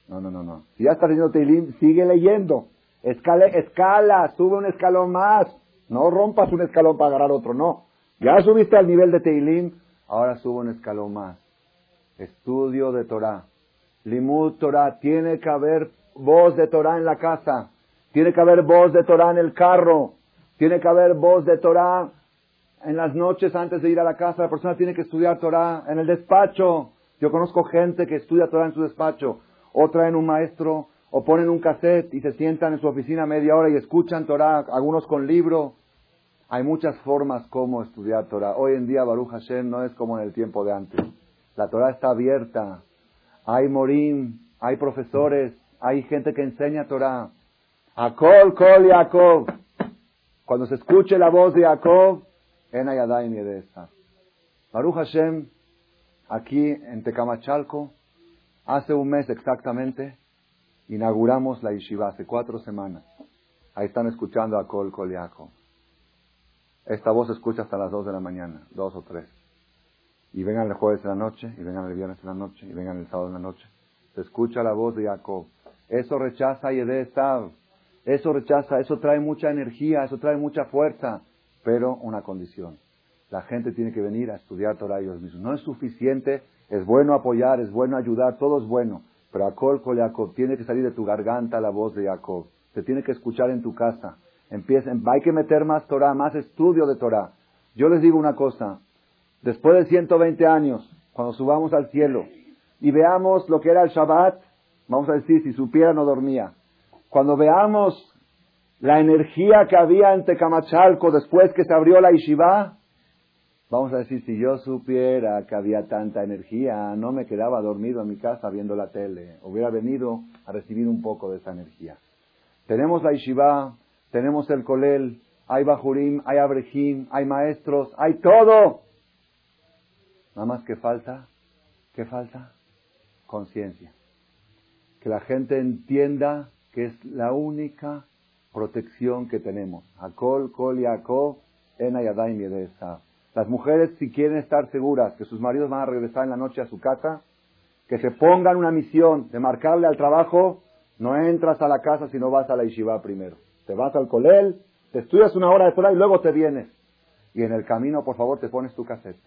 No, no, no, no. Si ya está leyendo Teilim, sigue leyendo. Escala, escala, sube un escalón más. No rompas un escalón para agarrar otro, no. Ya subiste al nivel de Teilim, ahora sube un escalón más. Estudio de Torah. Limud Torah, tiene que haber voz de Torah en la casa, tiene que haber voz de Torah en el carro. Tiene que haber voz de Torah en las noches antes de ir a la casa. La persona tiene que estudiar Torah en el despacho. Yo conozco gente que estudia Torah en su despacho. O traen un maestro, o ponen un cassette y se sientan en su oficina media hora y escuchan Torah, algunos con libro. Hay muchas formas como estudiar Torah. Hoy en día Baruch Hashem no es como en el tiempo de antes. La Torah está abierta. Hay morim, hay profesores, hay gente que enseña Torah. Akol, kol, Jacob. Cuando se escuche la voz de Jacob, en Ayadayim esa. Baruch Hashem, aquí en Tecamachalco, hace un mes exactamente, inauguramos la yeshiva, hace cuatro semanas. Ahí están escuchando a Kol Kol. Esta voz se escucha hasta las dos de la mañana, dos o tres. Y vengan el jueves en la noche, y vengan el viernes en la noche, y vengan el sábado en la noche. Se escucha la voz de Jacob. Eso rechaza Yedestav. Eso rechaza, eso trae mucha energía, eso trae mucha fuerza, pero una condición. La gente tiene que venir a estudiar Torah ellos mismos. No es suficiente, es bueno apoyar, es bueno ayudar, todo es bueno, pero a Kol Jacob tiene que salir de tu garganta la voz de Jacob. Se tiene que escuchar en tu casa. Empiecen, hay que meter más Torah, más estudio de Torah. Yo les digo una cosa, después de 120 años, cuando subamos al cielo y veamos lo que era el Shabbat, vamos a decir, si supiera no dormía. Cuando veamos la energía que había en Tecamachalco después que se abrió la Yeshiva, vamos a decir, si yo supiera que había tanta energía, no me quedaba dormido en mi casa viendo la tele. Hubiera venido a recibir un poco de esa energía. Tenemos la Yeshiva, tenemos el Kolel, hay Bajurim, hay Abrejim, hay maestros, hay todo. Nada más que falta, ¿qué falta? Conciencia. Que la gente entienda que es la única protección que tenemos. Akol, Kol, Yaakov, Ena Yadaim Las mujeres, si quieren estar seguras que sus maridos van a regresar en la noche a su casa, que se pongan una misión de marcarle al trabajo, no entras a la casa si no vas a la yeshiva primero. Te vas al colel, te estudias una hora de Torah y luego te vienes. Y en el camino, por favor, te pones tu cassette.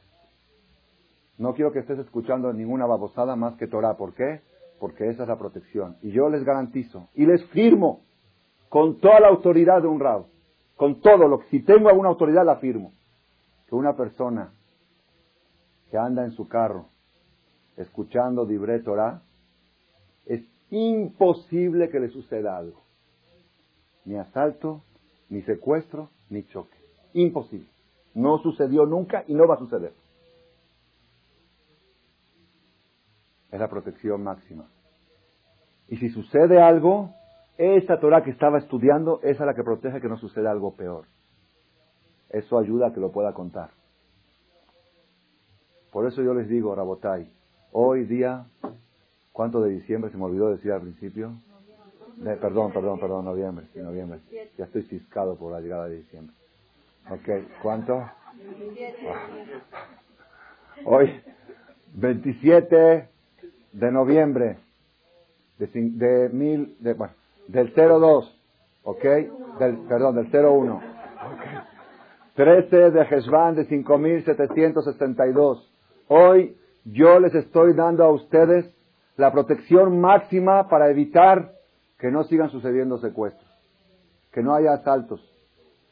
No quiero que estés escuchando ninguna babosada más que Torah. ¿Por qué? porque esa es la protección. Y yo les garantizo y les firmo con toda la autoridad de un rab, con todo lo que si tengo alguna autoridad la firmo, que una persona que anda en su carro escuchando Dibre Torah, es imposible que le suceda algo. Ni asalto, ni secuestro, ni choque. Imposible. No sucedió nunca y no va a suceder. Es la protección máxima. Y si sucede algo, esa Torah que estaba estudiando, esa es la que protege que no suceda algo peor. Eso ayuda a que lo pueda contar. Por eso yo les digo, Rabotai, hoy día, ¿cuánto de diciembre se me olvidó decir al principio? perdón, perdón, perdón, noviembre, sí, noviembre. Ya estoy ciscado por la llegada de diciembre. Ok, ¿cuánto? Hoy, 27 de noviembre de, mil, del 02, ¿ok? Del, perdón, del 01. Okay. 13 de Heshvan de 5762. Hoy yo les estoy dando a ustedes la protección máxima para evitar que no sigan sucediendo secuestros, que no haya asaltos,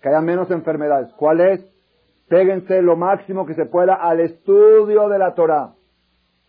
que haya menos enfermedades. ¿Cuál es? Péguense lo máximo que se pueda al estudio de la Torah.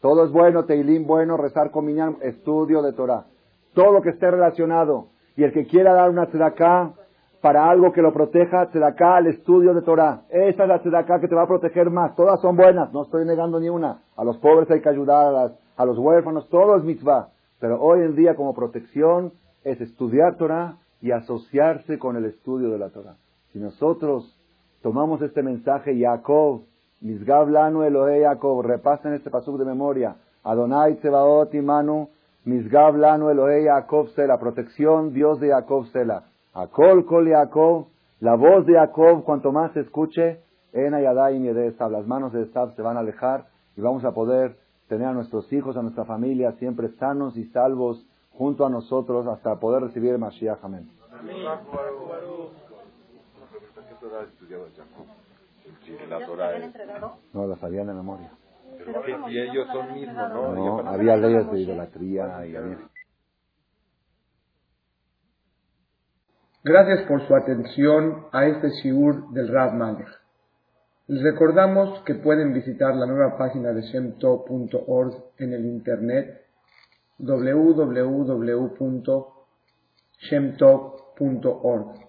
Todo es bueno, Teilim bueno, rezar con miñán, estudio de Torah. Todo lo que esté relacionado. Y el que quiera dar una tzedaká para algo que lo proteja, tzedaká al estudio de Torah. Esa es la tzedaká que te va a proteger más. Todas son buenas, no estoy negando ni una. A los pobres hay que ayudar, a, los huérfanos, todo es mitzvah. Pero hoy en día como protección es estudiar Torah y asociarse con el estudio de la Torah. Si nosotros tomamos este mensaje, Jacob, Misgav lanu Elohe Jacob. Repasen este pasuk de memoria. Adonai Tsebaot Imanu. Misgav lanu Elohe Jacob Sela. Protección, Dios de Jacob Sela. Akol Kol Jacob. La voz de Jacob, cuanto más se escuche, Ena Yadayim de Las manos de Estab se van a alejar y vamos a poder tener a nuestros hijos, a nuestra familia siempre sanos y salvos junto a nosotros hasta poder recibir el Mashiach. Amén. No, la sabían de memoria. Pero si ellos son mismos, ¿no? No, había leyes de idolatría y había... Gracias por su atención a este shiur del Rav Malech. Les recordamos que pueden visitar la nueva página de shemtov.org en el internet www.shemtov.org.